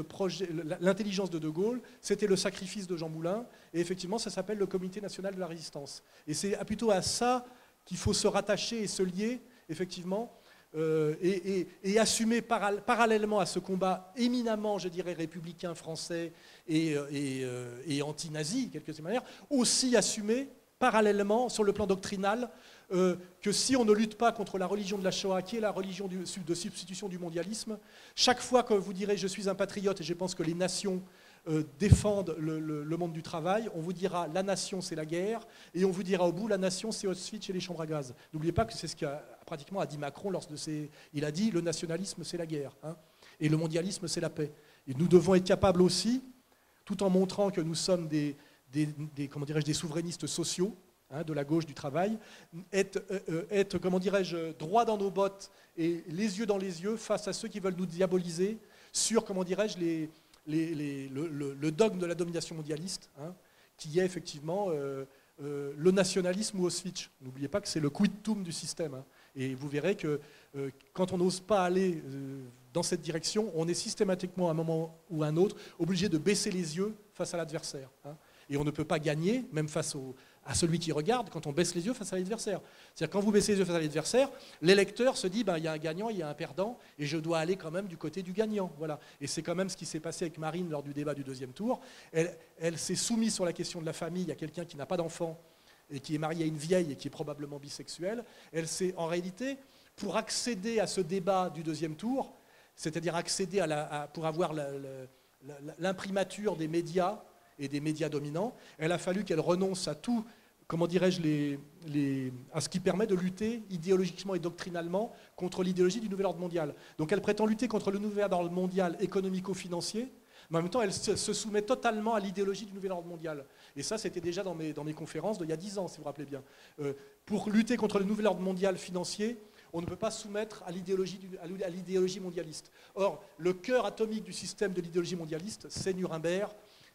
l'intelligence de De Gaulle, c'était le sacrifice de Jean Moulin, et effectivement, ça s'appelle le Comité national de la résistance. Et c'est plutôt à ça qu'il faut se rattacher et se lier, effectivement, euh, et, assumer parallèlement à ce combat éminemment, je dirais, républicain français et, euh, euh, anti-nazi, quelque manière, aussi assumer parallèlement, sur le plan doctrinal, que si on ne lutte pas contre la religion de la Shoah, qui est la religion de substitution du mondialisme, chaque fois que vous direz je suis un patriote et je pense que les nations euh, défendent le, monde du travail, on vous dira la nation c'est la guerre, et on vous dira au bout la nation c'est Auschwitz et les chambres à gaz. N'oubliez pas que c'est ce qu'a pratiquement a dit Macron lors de ses... Il a dit le nationalisme c'est la guerre, hein, et le mondialisme c'est la paix. Et nous devons être capables aussi, tout en montrant que nous sommes des, des, comment dirais-je, des souverainistes sociaux, hein, de la gauche du travail, être, euh, euh, être comment dirais-je, droit dans nos bottes et les yeux dans les yeux face à ceux qui veulent nous diaboliser sur, comment dirais-je, les, le, dogme de la domination mondialiste, hein, qui est effectivement euh, euh, le nationalisme ou Auschwitz. N'oubliez pas que c'est le quid-tum du système. Hein. et vous verrez que euh, quand on n'ose pas aller dans cette direction, on est systématiquement à un moment ou à un autre obligé de baisser les yeux face à l'adversaire. Hein. et on ne peut pas gagner, même face au, à celui qui regarde quand on baisse les yeux face à l'adversaire. C'est-à-dire quand vous baissez les yeux face à l'adversaire, l'électeur se dit ben, il y a un gagnant, il y a un perdant, et je dois aller quand même du côté du gagnant. Voilà. Et c'est quand même ce qui s'est passé avec Marine lors du débat du deuxième tour. Elle, s'est soumise sur la question de la famille. A quelqu'un qui n'a pas d'enfant et qui est marié à une vieille et qui est probablement bisexuelle. Elle s'est en réalité, pour accéder à ce débat du deuxième tour, c'est-à-dire accéder à la, pour avoir l'imprimature des médias, et des médias dominants, elle a fallu qu'elle renonce à tout, comment dirais-je, à ce qui permet de lutter idéologiquement et doctrinalement contre l'idéologie du nouvel ordre mondial. Donc elle prétend lutter contre le nouvel ordre mondial économico-financier, mais en même temps, elle se soumet totalement à l'idéologie du nouvel ordre mondial. Et ça, c'était déjà dans mes, dans mes conférences d'il y a dix ans, si vous vous rappelez bien. Euh, pour lutter contre le nouvel ordre mondial financier, on ne peut pas soumettre à l'idéologie mondialiste. Or, le cœur atomique du système de l'idéologie mondialiste, c'est Nuremberg,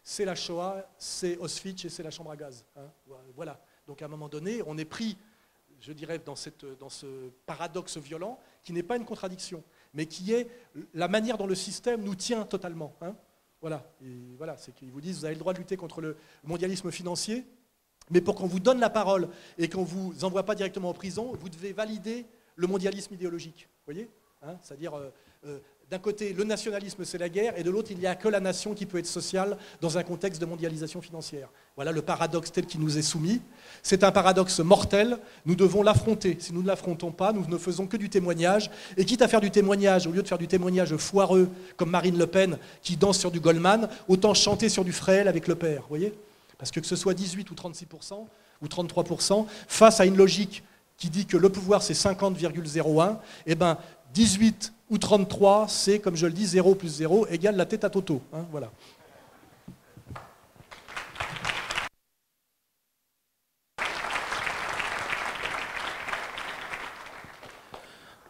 c'est la Shoah, c'est Auschwitz et c'est la chambre à gaz. Hein. voilà. Donc à un moment donné, on est pris, je dirais, dans, ce paradoxe violent qui n'est pas une contradiction, mais qui est la manière dont le système nous tient totalement. Hein. Voilà, voilà c'est qu'ils vous disent vous avez le droit de lutter contre le mondialisme financier, mais pour qu'on vous donne la parole et qu'on ne vous envoie pas directement en prison, vous devez valider le mondialisme idéologique. Voyez hein C'est-à-dire, euh, euh, d'un côté, le nationalisme, c'est la guerre, et de l'autre, il n'y a que la nation qui peut être sociale dans un contexte de mondialisation financière. Voilà le paradoxe tel qui nous est soumis. C'est un paradoxe mortel, nous devons l'affronter. Si nous ne l'affrontons pas, nous ne faisons que du témoignage. Et quitte à faire du témoignage, au lieu de faire du témoignage foireux, comme Marine Le Pen, qui danse sur du Goldman, autant chanter sur du Fréhel avec le père. Voyez? Parce que que ce soit 18 ou 36% ou 33%, face à une logique qui dit que le pouvoir c'est 50,01, eh ben 18 ou 33, c'est, comme je le dis, 0 plus 0 égale la tête à Toto. Hein, voilà.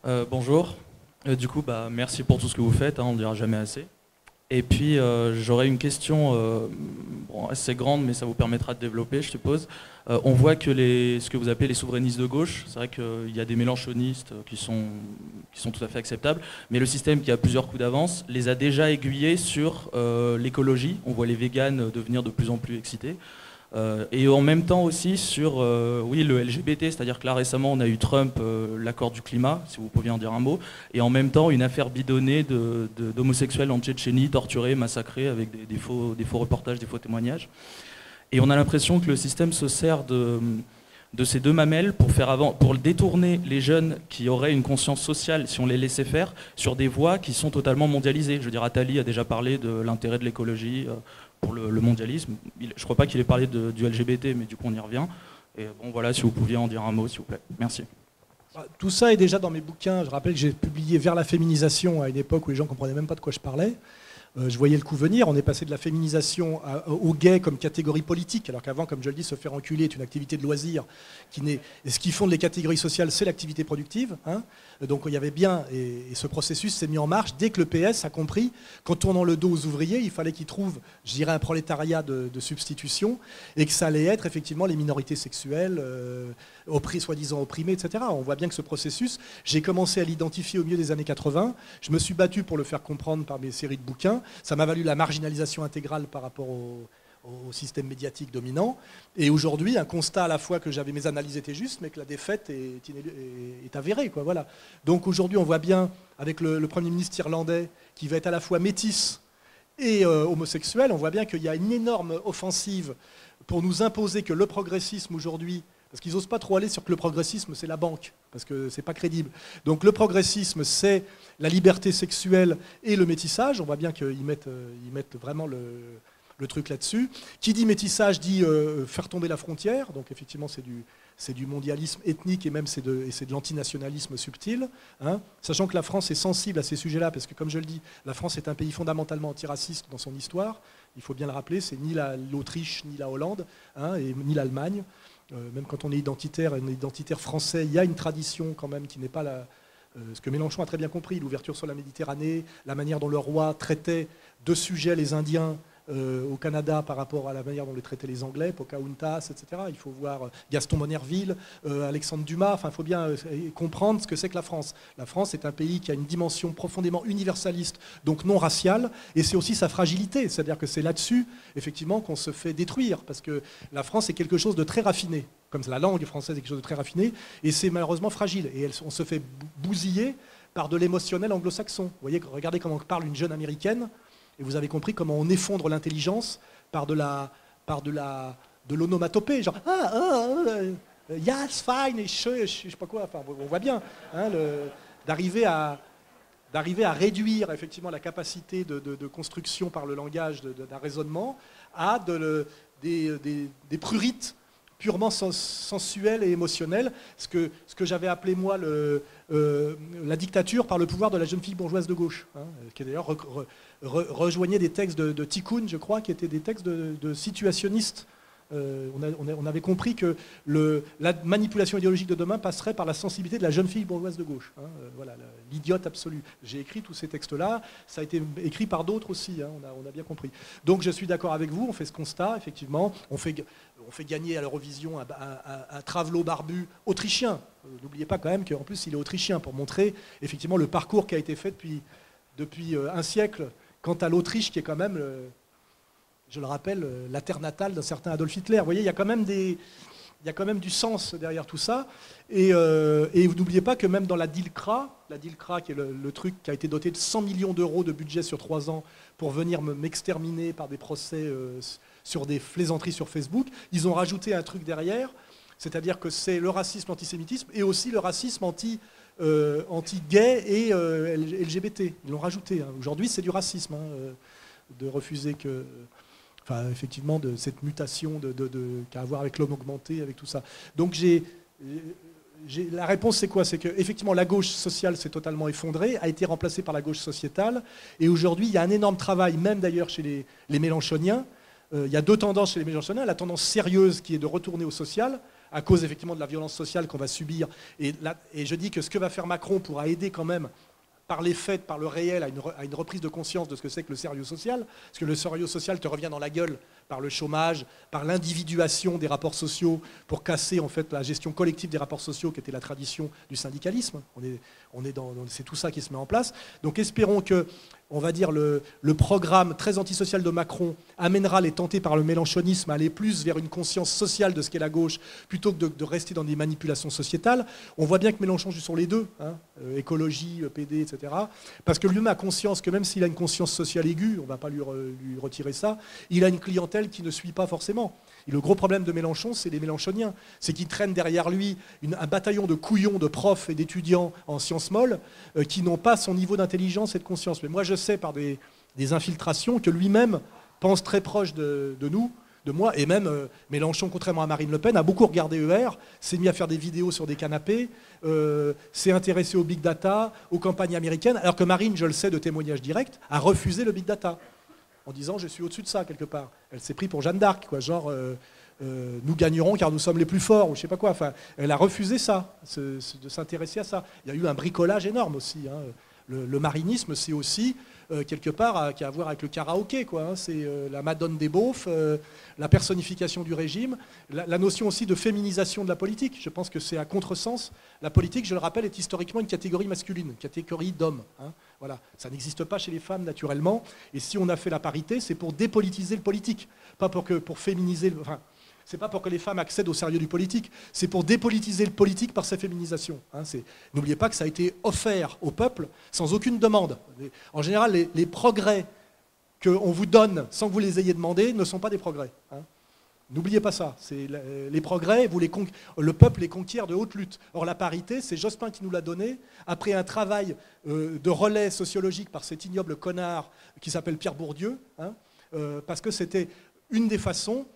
Euh, bonjour. Euh, du coup, bah, merci pour tout ce que vous faites, hein, on ne dira jamais assez. Et puis, euh, j'aurais une question assez grande, mais ça vous permettra de développer, je suppose. Euh, on voit que les, ce que vous appelez les souverainistes de gauche, c'est vrai qu'il y a des mélanchonistes qui sont, qui sont tout à fait acceptables, mais le système qui a plusieurs coups d'avance les a déjà aiguillés sur euh, l'écologie. On voit les véganes devenir de plus en plus excités. Euh, et en même temps aussi sur oui, le LGBT, c'est-à-dire que là récemment on a eu Trump, l'accord du climat, si vous pouviez en dire un mot, et en même temps une affaire bidonnée d'homosexuels en Tchétchénie, torturés, massacrés avec des, faux, des faux reportages, des faux témoignages. Et on a l'impression que le système se sert de, de ces deux mamelles pour, faire avant, pour détourner les jeunes qui auraient une conscience sociale, si on les laissait faire, sur des voies qui sont totalement mondialisées. Je veux dire, Attali a déjà parlé de l'intérêt de l'écologie euh, pour le, mondialisme. je ne crois pas qu'il ait parlé du LGBT, mais du coup on y revient. Et bon voilà, si vous pouviez en dire un mot, s'il vous plaît. Merci. Bah, tout ça est déjà dans mes bouquins. Je rappelle que j'ai publié Vers la féminisation à une époque où les gens ne comprenaient même pas de quoi je parlais. Euh, je voyais le coup venir. On est passé de la féminisation au gay comme catégorie politique, alors qu'avant, comme je le dis, se faire enculer est une activité de loisir. Qui et ce qui fonde les catégories sociales, c'est l'activité productive. Hein. Donc il y avait bien, et, ce processus s'est mis en marche. Dès que le PS a compris qu'en tournant le dos aux ouvriers, il fallait qu'ils trouvent, je dirais, un prolétariat de, substitution, et que ça allait être effectivement les minorités sexuelles, euh, soi-disant opprimées, etc. On voit bien que ce processus, j'ai commencé à l'identifier au milieu des années 80, je me suis battu pour le faire comprendre par mes séries de bouquins, ça m'a valu la marginalisation intégrale par rapport au au système médiatique dominant. Et aujourd'hui, un constat à la fois que j'avais mes analyses étaient justes, mais que la défaite est, avérée. Quoi, voilà. Donc aujourd'hui, on voit bien avec le, Premier ministre irlandais qui va être à la fois métis et euh, homosexuel, on voit bien qu'il y a une énorme offensive pour nous imposer que le progressisme aujourd'hui, parce qu'ils n'osent pas trop aller sur que le progressisme c'est la banque, parce que c'est pas crédible. Donc le progressisme c'est la liberté sexuelle et le métissage. On voit bien qu'ils mettent, euh, ils mettent vraiment le, le truc là-dessus. Qui dit métissage dit euh, faire tomber la frontière, donc effectivement c'est du, mondialisme ethnique et même c'est de, et c'est de l'antinationalisme subtil, hein. sachant que la France est sensible à ces sujets-là, parce que comme je le dis, la France est un pays fondamentalement antiraciste dans son histoire, il faut bien le rappeler, c'est ni l'Autriche, ni la Hollande, hein, et, ni l'Allemagne. Euh, même quand on est identitaire, un identitaire français, il y a une tradition quand même qui n'est pas la, euh, ce que Mélenchon a très bien compris, l'ouverture sur la Méditerranée, la manière dont le roi traitait de sujets les Indiens euh, au Canada par rapport à la manière dont les traitaient les Anglais, Pocahontas, etc. Il faut voir euh, Gaston Monerville, euh, Alexandre Dumas, enfin il faut bien comprendre ce que c'est que la France. La France est un pays qui a une dimension profondément universaliste, donc non raciale, et c'est aussi sa fragilité, c'est-à-dire que c'est là-dessus, effectivement, qu'on se fait détruire, parce que la France est quelque chose de très raffiné, comme la langue française est quelque chose de très raffiné, et c'est malheureusement fragile, et on se fait bousiller par de l'émotionnel anglo-saxon. Vous voyez, regardez comment parle une jeune américaine, et vous avez compris comment on effondre l'intelligence par de la, par de la, de l'onomatopée, genre ah, ah, ah yes, fine, et je, je, sais pas quoi. Enfin, on voit bien hein, d'arriver à d'arriver à réduire effectivement la capacité de, construction par le langage d'un raisonnement à de, des, des, des, prurites purement sensuelles et émotionnelles, ce que, ce que j'avais appelé moi le, euh, la dictature par le pouvoir de la jeune fille bourgeoise de gauche, hein, qui d'ailleurs rejoignait des textes de, de, Tikkun, je crois, qui étaient des textes de, situationnistes. Euh, on, avait compris que la manipulation idéologique de demain passerait par la sensibilité de la jeune fille bourgeoise de gauche. Hein, euh, voilà, l'idiote absolue. J'ai écrit tous ces textes-là, ça a été écrit par d'autres aussi, hein, on, a, bien compris. Donc je suis d'accord avec vous, on fait ce constat, effectivement, on fait, gagner à l'Eurovision un, un, travelo barbu autrichien. Euh, n'oubliez pas quand même qu'en plus il est autrichien, pour montrer effectivement le parcours qui a été fait depuis un siècle quant à l'Autriche qui est quand même, je le rappelle, la terre natale d'un certain Adolf Hitler. Vous voyez, il y a quand même du sens derrière tout ça. Et, vous n'oubliez pas que même dans la DILCRA, la DILCRA qui est le, truc qui a été doté de 100 millions d'euros de budget sur trois ans pour venir m'exterminer par des procès sur des plaisanteries sur Facebook, ils ont rajouté un truc derrière, c'est-à-dire que c'est le racisme, l'antisémitisme et aussi le racisme anti, euh, anti-gay et euh, LGBT. Ils l'ont rajouté. Hein. Aujourd'hui, c'est du racisme hein, euh, de refuser que. Enfin, effectivement, de cette mutation de, qu'a à voir avec l'homme augmenté, avec tout ça. Donc, j'ai. La réponse, c'est quoi? C'est que effectivement, la gauche sociale s'est totalement effondrée, a été remplacée par la gauche sociétale, et aujourd'hui, il y a un énorme travail, même d'ailleurs chez les, les Mélenchoniens, il y a deux tendances chez les Mélenchoniens. La tendance sérieuse qui est de retourner au social, à cause effectivement de la violence sociale qu'on va subir. Et, je dis que ce que va faire Macron pourra aider quand même par les faits, par le réel, à une, reprise de conscience de ce que c'est que le sérieux social. Parce que le sérieux social te revient dans la gueule par le chômage, par l'individuation des rapports sociaux, pour casser en fait la gestion collective des rapports sociaux qui était la tradition du syndicalisme. On est, on est dans, c'est tout ça qui se met en place. Donc espérons que on va dire, le, programme très antisocial de Macron amènera les tentés par le mélanchonisme à aller plus vers une conscience sociale de ce qu'est la gauche, plutôt que de, rester dans des manipulations sociétales. On voit bien que Mélenchon joue sur les deux, hein, euh, écologie, euh, PD, etc. Parce que lui-même a conscience que même s'il a une conscience sociale aiguë, on ne va pas lui retirer ça, il a une clientèle qui ne suit pas forcément. Et le gros problème de Mélenchon, c'est les Mélenchoniens. C'est qu'il traîne derrière lui un bataillon de couillons, de profs et d'étudiants en sciences molles euh, qui n'ont pas son niveau d'intelligence et de conscience. Mais moi, je sais par des, infiltrations que lui-même pense très proche de, nous, de moi, et même euh, Mélenchon, contrairement à Marine Le Pen, a beaucoup regardé ER, s'est mis à faire des vidéos sur des canapés, euh, s'est intéressé au big data, aux campagnes américaines, alors que Marine, je le sais de témoignages directs, a refusé le big data en disant je suis au-dessus de ça quelque part. Elle s'est pris pour Jeanne d'Arc, quoi, genre euh, euh, nous gagnerons car nous sommes les plus forts, ou je sais pas quoi. Enfin, elle a refusé ça, de s'intéresser à ça. Il y a eu un bricolage énorme aussi. Hein. Le, marinisme, c'est aussi euh, quelque part qui a à voir avec le karaoké, quoi. Hein. C'est la Madone des beaufs, la personnification du régime, la, notion aussi de féminisation de la politique. Je pense que c'est à contresens. La politique, je le rappelle, est historiquement une catégorie masculine, une catégorie d'hommes. Hein. Voilà, ça n'existe pas chez les femmes naturellement. Et si on a fait la parité, c'est pour dépolitiser le politique, pas pour, que, pour féminiser. Enfin, c'est pas pour que les femmes accèdent au sérieux du politique, c'est pour dépolitiser le politique par sa féminisation. Hein, n'oubliez pas que ça a été offert au peuple sans aucune demande. En général, les, progrès qu'on vous donne sans que vous les ayez demandés ne sont pas des progrès. Hein. N'oubliez pas ça. les progrès, vous les le peuple les conquiert de haute lutte. Or, la parité, c'est Jospin qui nous l'a donné, après un travail euh, de relais sociologique par cet ignoble connard qui s'appelle Pierre Bourdieu, hein, euh, parce que c'était une des façons,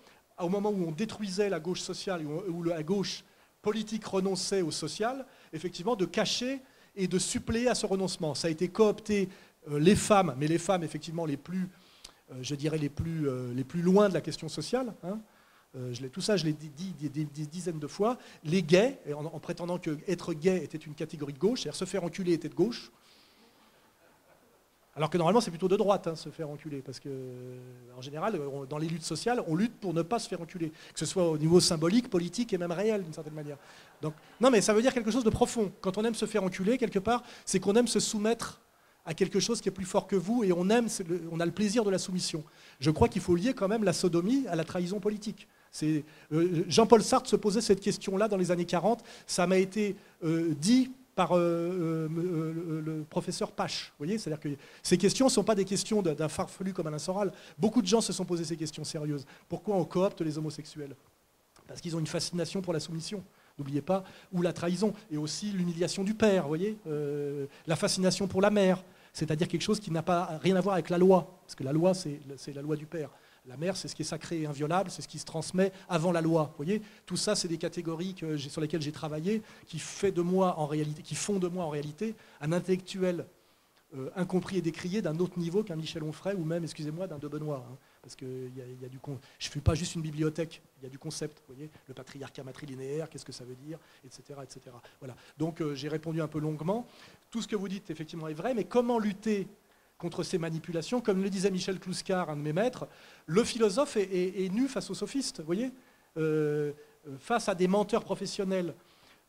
au moment où on détruisait la gauche sociale, où, la gauche politique renonçait au social, effectivement, de cacher et de suppléer à ce renoncement. Ça a été coopté euh, les femmes, mais les femmes, effectivement, les plus, je dirais, les plus, les plus loin de la question sociale. Hein, euh, tout ça, je l'ai dit, des, dizaines de fois. Les gays, en, prétendant que être gay était une catégorie de gauche, c'est-à-dire se faire enculer était de gauche. Alors que normalement, c'est plutôt de droite, hein, se faire enculer. Parce que, en général, dans les luttes sociales, on lutte pour ne pas se faire enculer. Que ce soit au niveau symbolique, politique et même réel, d'une certaine manière. Donc, non, mais ça veut dire quelque chose de profond. Quand on aime se faire enculer, quelque part, c'est qu'on aime se soumettre à quelque chose qui est plus fort que vous et on aime, on a le plaisir de la soumission. Je crois qu'il faut lier quand même la sodomie à la trahison politique. Euh, Jean-Paul Sartre se posait cette question-là dans les années 40. Ça m'a été euh, dit par euh, le professeur Pache. Voyez, c'est-à-dire que ces questions ne sont pas des questions d'un farfelu comme Alain Soral. Beaucoup de gens se sont posé ces questions sérieuses. Pourquoi on coopte les homosexuels? Parce qu'ils ont une fascination pour la soumission. N'oubliez pas, ou la trahison, et aussi l'humiliation du père, voyez, la fascination pour la mère, c'est-à-dire quelque chose qui n'a pas rien à voir avec la loi, parce que la loi, c'est la loi du père. La mère, c'est ce qui est sacré et inviolable, c'est ce qui se transmet avant la loi. Vous voyez, tout ça, c'est des catégories sur lesquelles j'ai travaillé, qui, font de moi en réalité un intellectuel euh, incompris et décrié d'un autre niveau qu'un Michel Onfray ou même, excusez-moi, d'un de Benoît. Hein. parce que y a, du con... je ne suis pas juste une bibliothèque, il y a du concept, vous voyez, le patriarcat matrilinéaire, qu'est-ce que ça veut dire, etc. etc. Voilà. Donc euh, j'ai répondu un peu longuement. Tout ce que vous dites, effectivement, est vrai, mais comment lutter contre ces manipulations. Comme le disait Michel Clouscar, un de mes maîtres, le philosophe est, nu face aux sophistes, vous voyez euh, Face à des menteurs professionnels.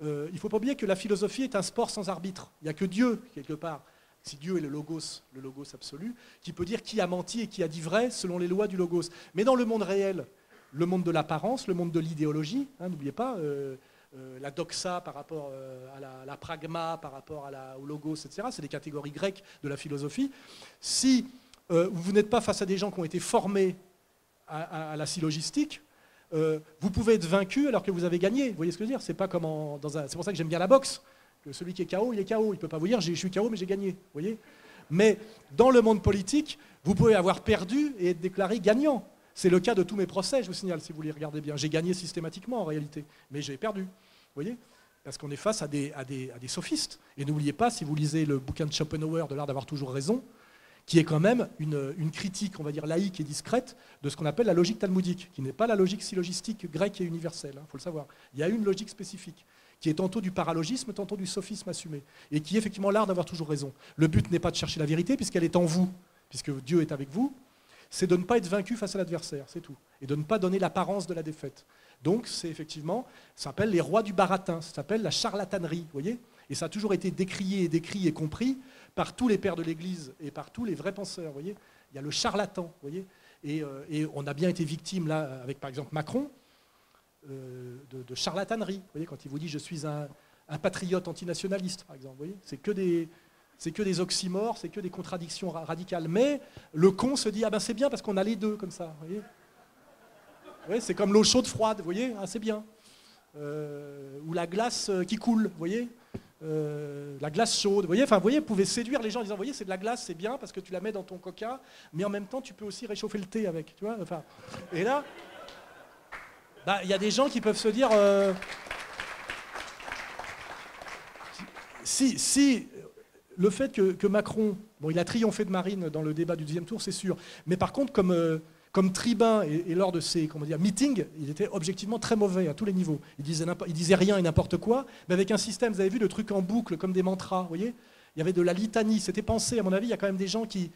Euh, il ne faut pas oublier que la philosophie est un sport sans arbitre. Il n'y a que Dieu, quelque part, si Dieu est le logos, le logos absolu, qui peut dire qui a menti et qui a dit vrai selon les lois du logos. Mais dans le monde réel, le monde de l'apparence, le monde de l'idéologie, hein, n'oubliez pas, euh, euh, la doxa par rapport euh, à, la, pragma, par rapport à la, au logos, etc., c'est des catégories grecques de la philosophie. Si vous n'êtes pas face à des gens qui ont été formés à, la syllogistique, vous pouvez être vaincu alors que vous avez gagné. Vous voyez ce que je veux dire? C'est pas comme dans C'est pour ça que j'aime bien la boxe celui qui est KO, il est KO. Il ne peut pas vous dire je suis KO, mais j'ai gagné. voyez? Mais dans le monde politique, vous pouvez avoir perdu et être déclaré gagnant. C'est le cas de tous mes procès, je vous signale, si vous les regardez bien. J'ai gagné systématiquement en réalité, mais j'ai perdu. voyez Parce qu'on est face à des, à des, sophistes. Et n'oubliez pas, si vous lisez le bouquin de Schopenhauer de l'art d'avoir toujours raison, qui est quand même une, une, critique, on va dire, laïque et discrète de ce qu'on appelle la logique talmudique, qui n'est pas la logique syllogistique grecque et universelle, il hein, faut le savoir. Il y a une logique spécifique qui est tantôt du paralogisme, tantôt du sophisme assumé, et qui est effectivement l'art d'avoir toujours raison. Le but n'est pas de chercher la vérité, puisqu'elle est en vous, puisque Dieu est avec vous, c'est de ne pas être vaincu face à l'adversaire, c'est tout, et de ne pas donner l'apparence de la défaite. Donc c'est effectivement, ça s'appelle les rois du baratin, ça s'appelle la charlatanerie, voyez Et ça a toujours été décrié et décrit et compris par tous les pères de l'Église et par tous les vrais penseurs, voyez Il y a le charlatan, voyez et, euh, on a bien été victime là avec par exemple Macron, euh, de, charlatanerie. Vous voyez, quand il vous dit je suis un, patriote antinationaliste, par exemple. Vous voyez, c'est que des, c'est que des oxymores, c'est que des contradictions radicales. Mais le con se dit ah ben c'est bien parce qu'on a les deux comme ça. Vous voyez, c'est comme l'eau chaude froide. Vous voyez, ah, c'est bien. Euh, ou la glace euh, qui coule. Vous voyez. la glace chaude, vous voyez, enfin, vous voyez, vous pouvez séduire les gens en disant, vous voyez, c'est de la glace, c'est bien parce que tu la mets dans ton coca, mais en même temps, tu peux aussi réchauffer le thé avec, tu vois. Enfin, et là, bah, il y a des gens qui peuvent se dire. Euh, si, si, le fait que, Macron, il a triomphé de Marine dans le débat du deuxième tour, c'est sûr. Mais par contre, comme, euh, tribun et, lors de ses comment dire, meetings, il était objectivement très mauvais à tous les niveaux. Il disait, il disait rien et n'importe quoi, mais avec un système, vous avez vu, de trucs en boucle, comme des mantras, vous voyez? Il y avait de la litanie, c'était pensé, à mon avis, il y a quand même des gens qui,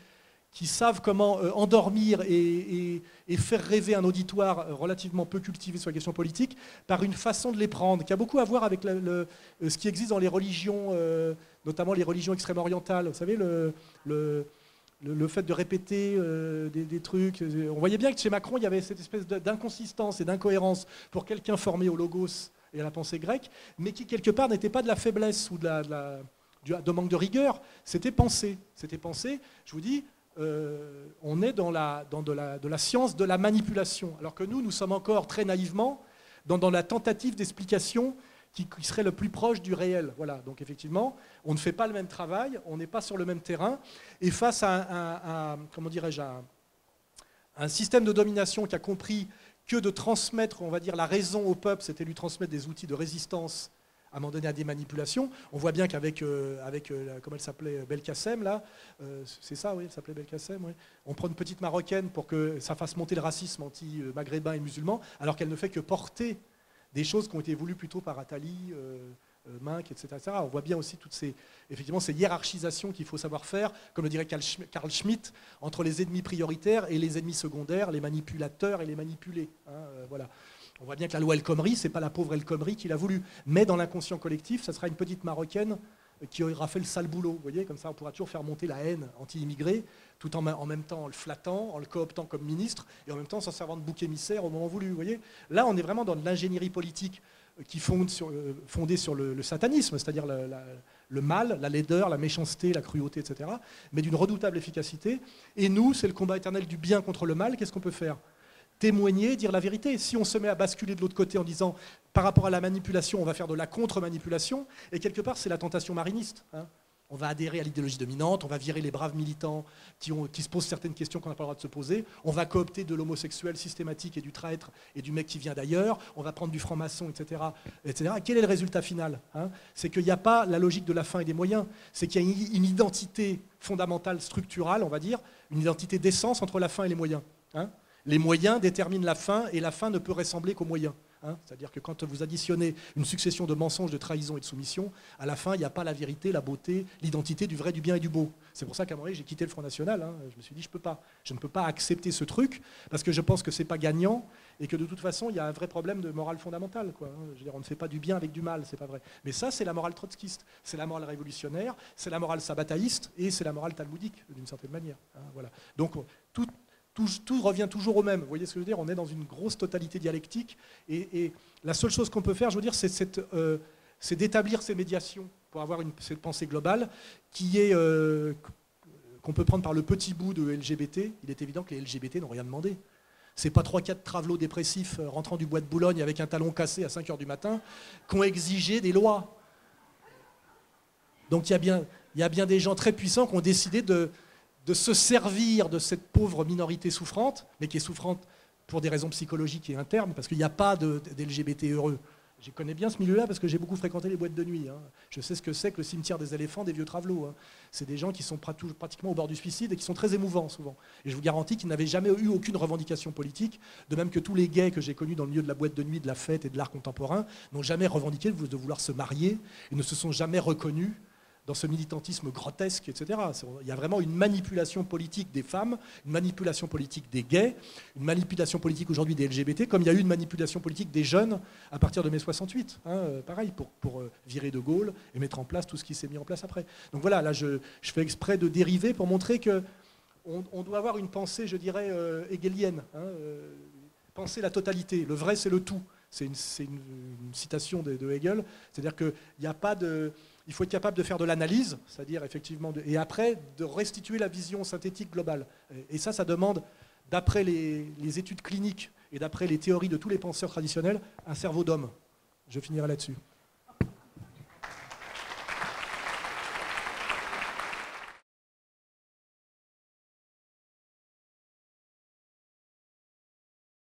qui savent comment euh, endormir et, faire rêver un auditoire euh, relativement peu cultivé sur la question politique par une façon de les prendre, qui a beaucoup à voir avec euh, ce qui existe dans les religions, notamment les religions extrême-orientales. Vous savez, le, le, fait de répéter des, trucs. On voyait bien que chez Macron, il y avait cette espèce d'inconsistance et d'incohérence pour quelqu'un formé au logos et à la pensée grecque, mais qui quelque part n'était pas de la faiblesse ou de, la, de manque de rigueur, c'était pensé. C'était pensé, je vous dis, euh, on est dans, la, dans de, la, de, la, science de la manipulation, alors que nous, nous sommes encore très naïvement dans, dans la tentative d'explication qui, serait le plus proche du réel. Voilà. Donc effectivement, on ne fait pas le même travail, on n'est pas sur le même terrain, et face à un, comment dirais-je, un système de domination qui a compris que de transmettre, on va dire, la raison au peuple, c'était lui transmettre des outils de résistance à un moment donné à des manipulations. On voit bien qu'avec, euh, avec, euh, comment elle s'appelait, Belkacem, là, euh, c'est ça, oui, elle s'appelait Belkacem, oui. On prend une petite marocaine pour que ça fasse monter le racisme anti-maghrébin et musulman, alors qu'elle ne fait que porter des choses qui ont été voulues plutôt par Attali, Mink, etc., On voit bien aussi toutes ces, effectivement, ces hiérarchisations qu'il faut savoir faire, comme le dirait Carl Schmitt, entre les ennemis prioritaires et les ennemis secondaires, les manipulateurs et les manipulés. Hein, voilà. On voit bien que la loi El Khomri, ce n'est pas la pauvre El Khomri qui l'a voulu. Mais dans l'inconscient collectif, ça sera une petite Marocaine qui aura fait le sale boulot. Vous voyez, comme ça, on pourra toujours faire monter la haine anti-immigrée, tout en, même temps en le flattant, en le cooptant comme ministre, et en même temps s'en servant de bouc émissaire au moment voulu. Vous voyez Là, on est vraiment dans de l'ingénierie politique qui fonde sur, euh, fondée sur le, satanisme, c'est-à-dire le mal, la laideur, la méchanceté, la cruauté, etc., mais d'une redoutable efficacité. Et nous, c'est le combat éternel du bien contre le mal. Qu'est-ce qu'on peut faire? Témoigner, dire la vérité. Si on se met à basculer de l'autre côté en disant par rapport à la manipulation, on va faire de la contre-manipulation, et quelque part c'est la tentation mariniste. Hein. On va adhérer à l'idéologie dominante, on va virer les braves militants qui, se posent certaines questions qu'on n'a pas le droit de se poser, on va coopter de l'homosexuel systématique et du traître et du mec qui vient d'ailleurs, on va prendre du franc-maçon, etc., etc. Quel est le résultat final hein? C'est qu'il n'y a pas la logique de la fin et des moyens, c'est qu'il y a une identité fondamentale, structurale, on va dire, une identité d'essence entre la fin et les moyens. Hein les moyens déterminent la fin et la fin ne peut ressembler qu'aux moyens. Hein. C'est-à-dire que quand vous additionnez une succession de mensonges, de trahisons et de soumissions, à la fin, il n'y a pas la vérité, la beauté, l'identité du vrai, du bien et du beau. C'est pour ça qu'à un moment j'ai quitté le Front National. Hein. Je me suis dit, je peux pas. Je ne peux pas accepter ce truc, parce que je pense que ce n'est pas gagnant, et que de toute façon, il y a un vrai problème de morale fondamentale. Hein. Je on ne fait pas du bien avec du mal, c'est pas vrai. Mais ça, c'est la morale trotskiste, c'est la morale révolutionnaire, c'est la morale sabataïste, et c'est la morale talmudique, d'une certaine manière. Donc, tout, tout, revient toujours au même. Vous voyez ce que je veux dire? On est dans une grosse totalité dialectique. Et, la seule chose qu'on peut faire, je veux dire, euh, c'est d'établir ces médiations pour avoir cette pensée globale qui est euh, qu'on peut prendre par le petit bout de LGBT. Il est évident que les LGBT n'ont rien demandé. C'est pas 3-4 travelots dépressifs euh, rentrant du bois de Boulogne avec un talon cassé à 5 h du matin qui ont exigé des lois. Donc il y a bien des gens très puissants qui ont décidé de, de se servir de cette pauvre minorité souffrante, mais qui est souffrante pour des raisons psychologiques et internes, parce qu'il n'y a pas d'LGBT heureux. Je connais bien ce milieu-là parce que j'ai beaucoup fréquenté les boîtes de nuit. Hein. Je sais ce que c'est que le cimetière des éléphants des vieux travelots. Hein. C'est des gens qui sont pratiquement au bord du suicide et qui sont très émouvants souvent. Et je vous garantis qu'ils n'avaient jamais eu aucune revendication politique, de même que tous les gays que j'ai connus dans le milieu de la boîte de nuit, de la fête et de l'art contemporain n'ont jamais revendiqué de vouloir se marier et ne se sont jamais reconnus dans ce militantisme grotesque, etc. Il y a vraiment une manipulation politique des femmes, une manipulation politique des gays, une manipulation politique aujourd'hui des LGBT, comme il y a eu une manipulation politique des jeunes à partir de mai 68. Hein, euh, pareil, pour, euh, virer De Gaulle et mettre en place tout ce qui s'est mis en place après. Donc voilà, là je, fais exprès de dériver pour montrer que on, doit avoir une pensée, je dirais, euh, hegelienne. Hein, penser la totalité. Le vrai, c'est le tout. C'est une, citation de Hegel. C'est-à-dire qu'il n'y a pas de il faut être capable de faire de l'analyse, c'est-à-dire effectivement, et après de restituer la vision synthétique globale. Et ça, ça demande, d'après les, études cliniques et d'après les théories de tous les penseurs traditionnels, un cerveau d'homme. Je finirai là-dessus.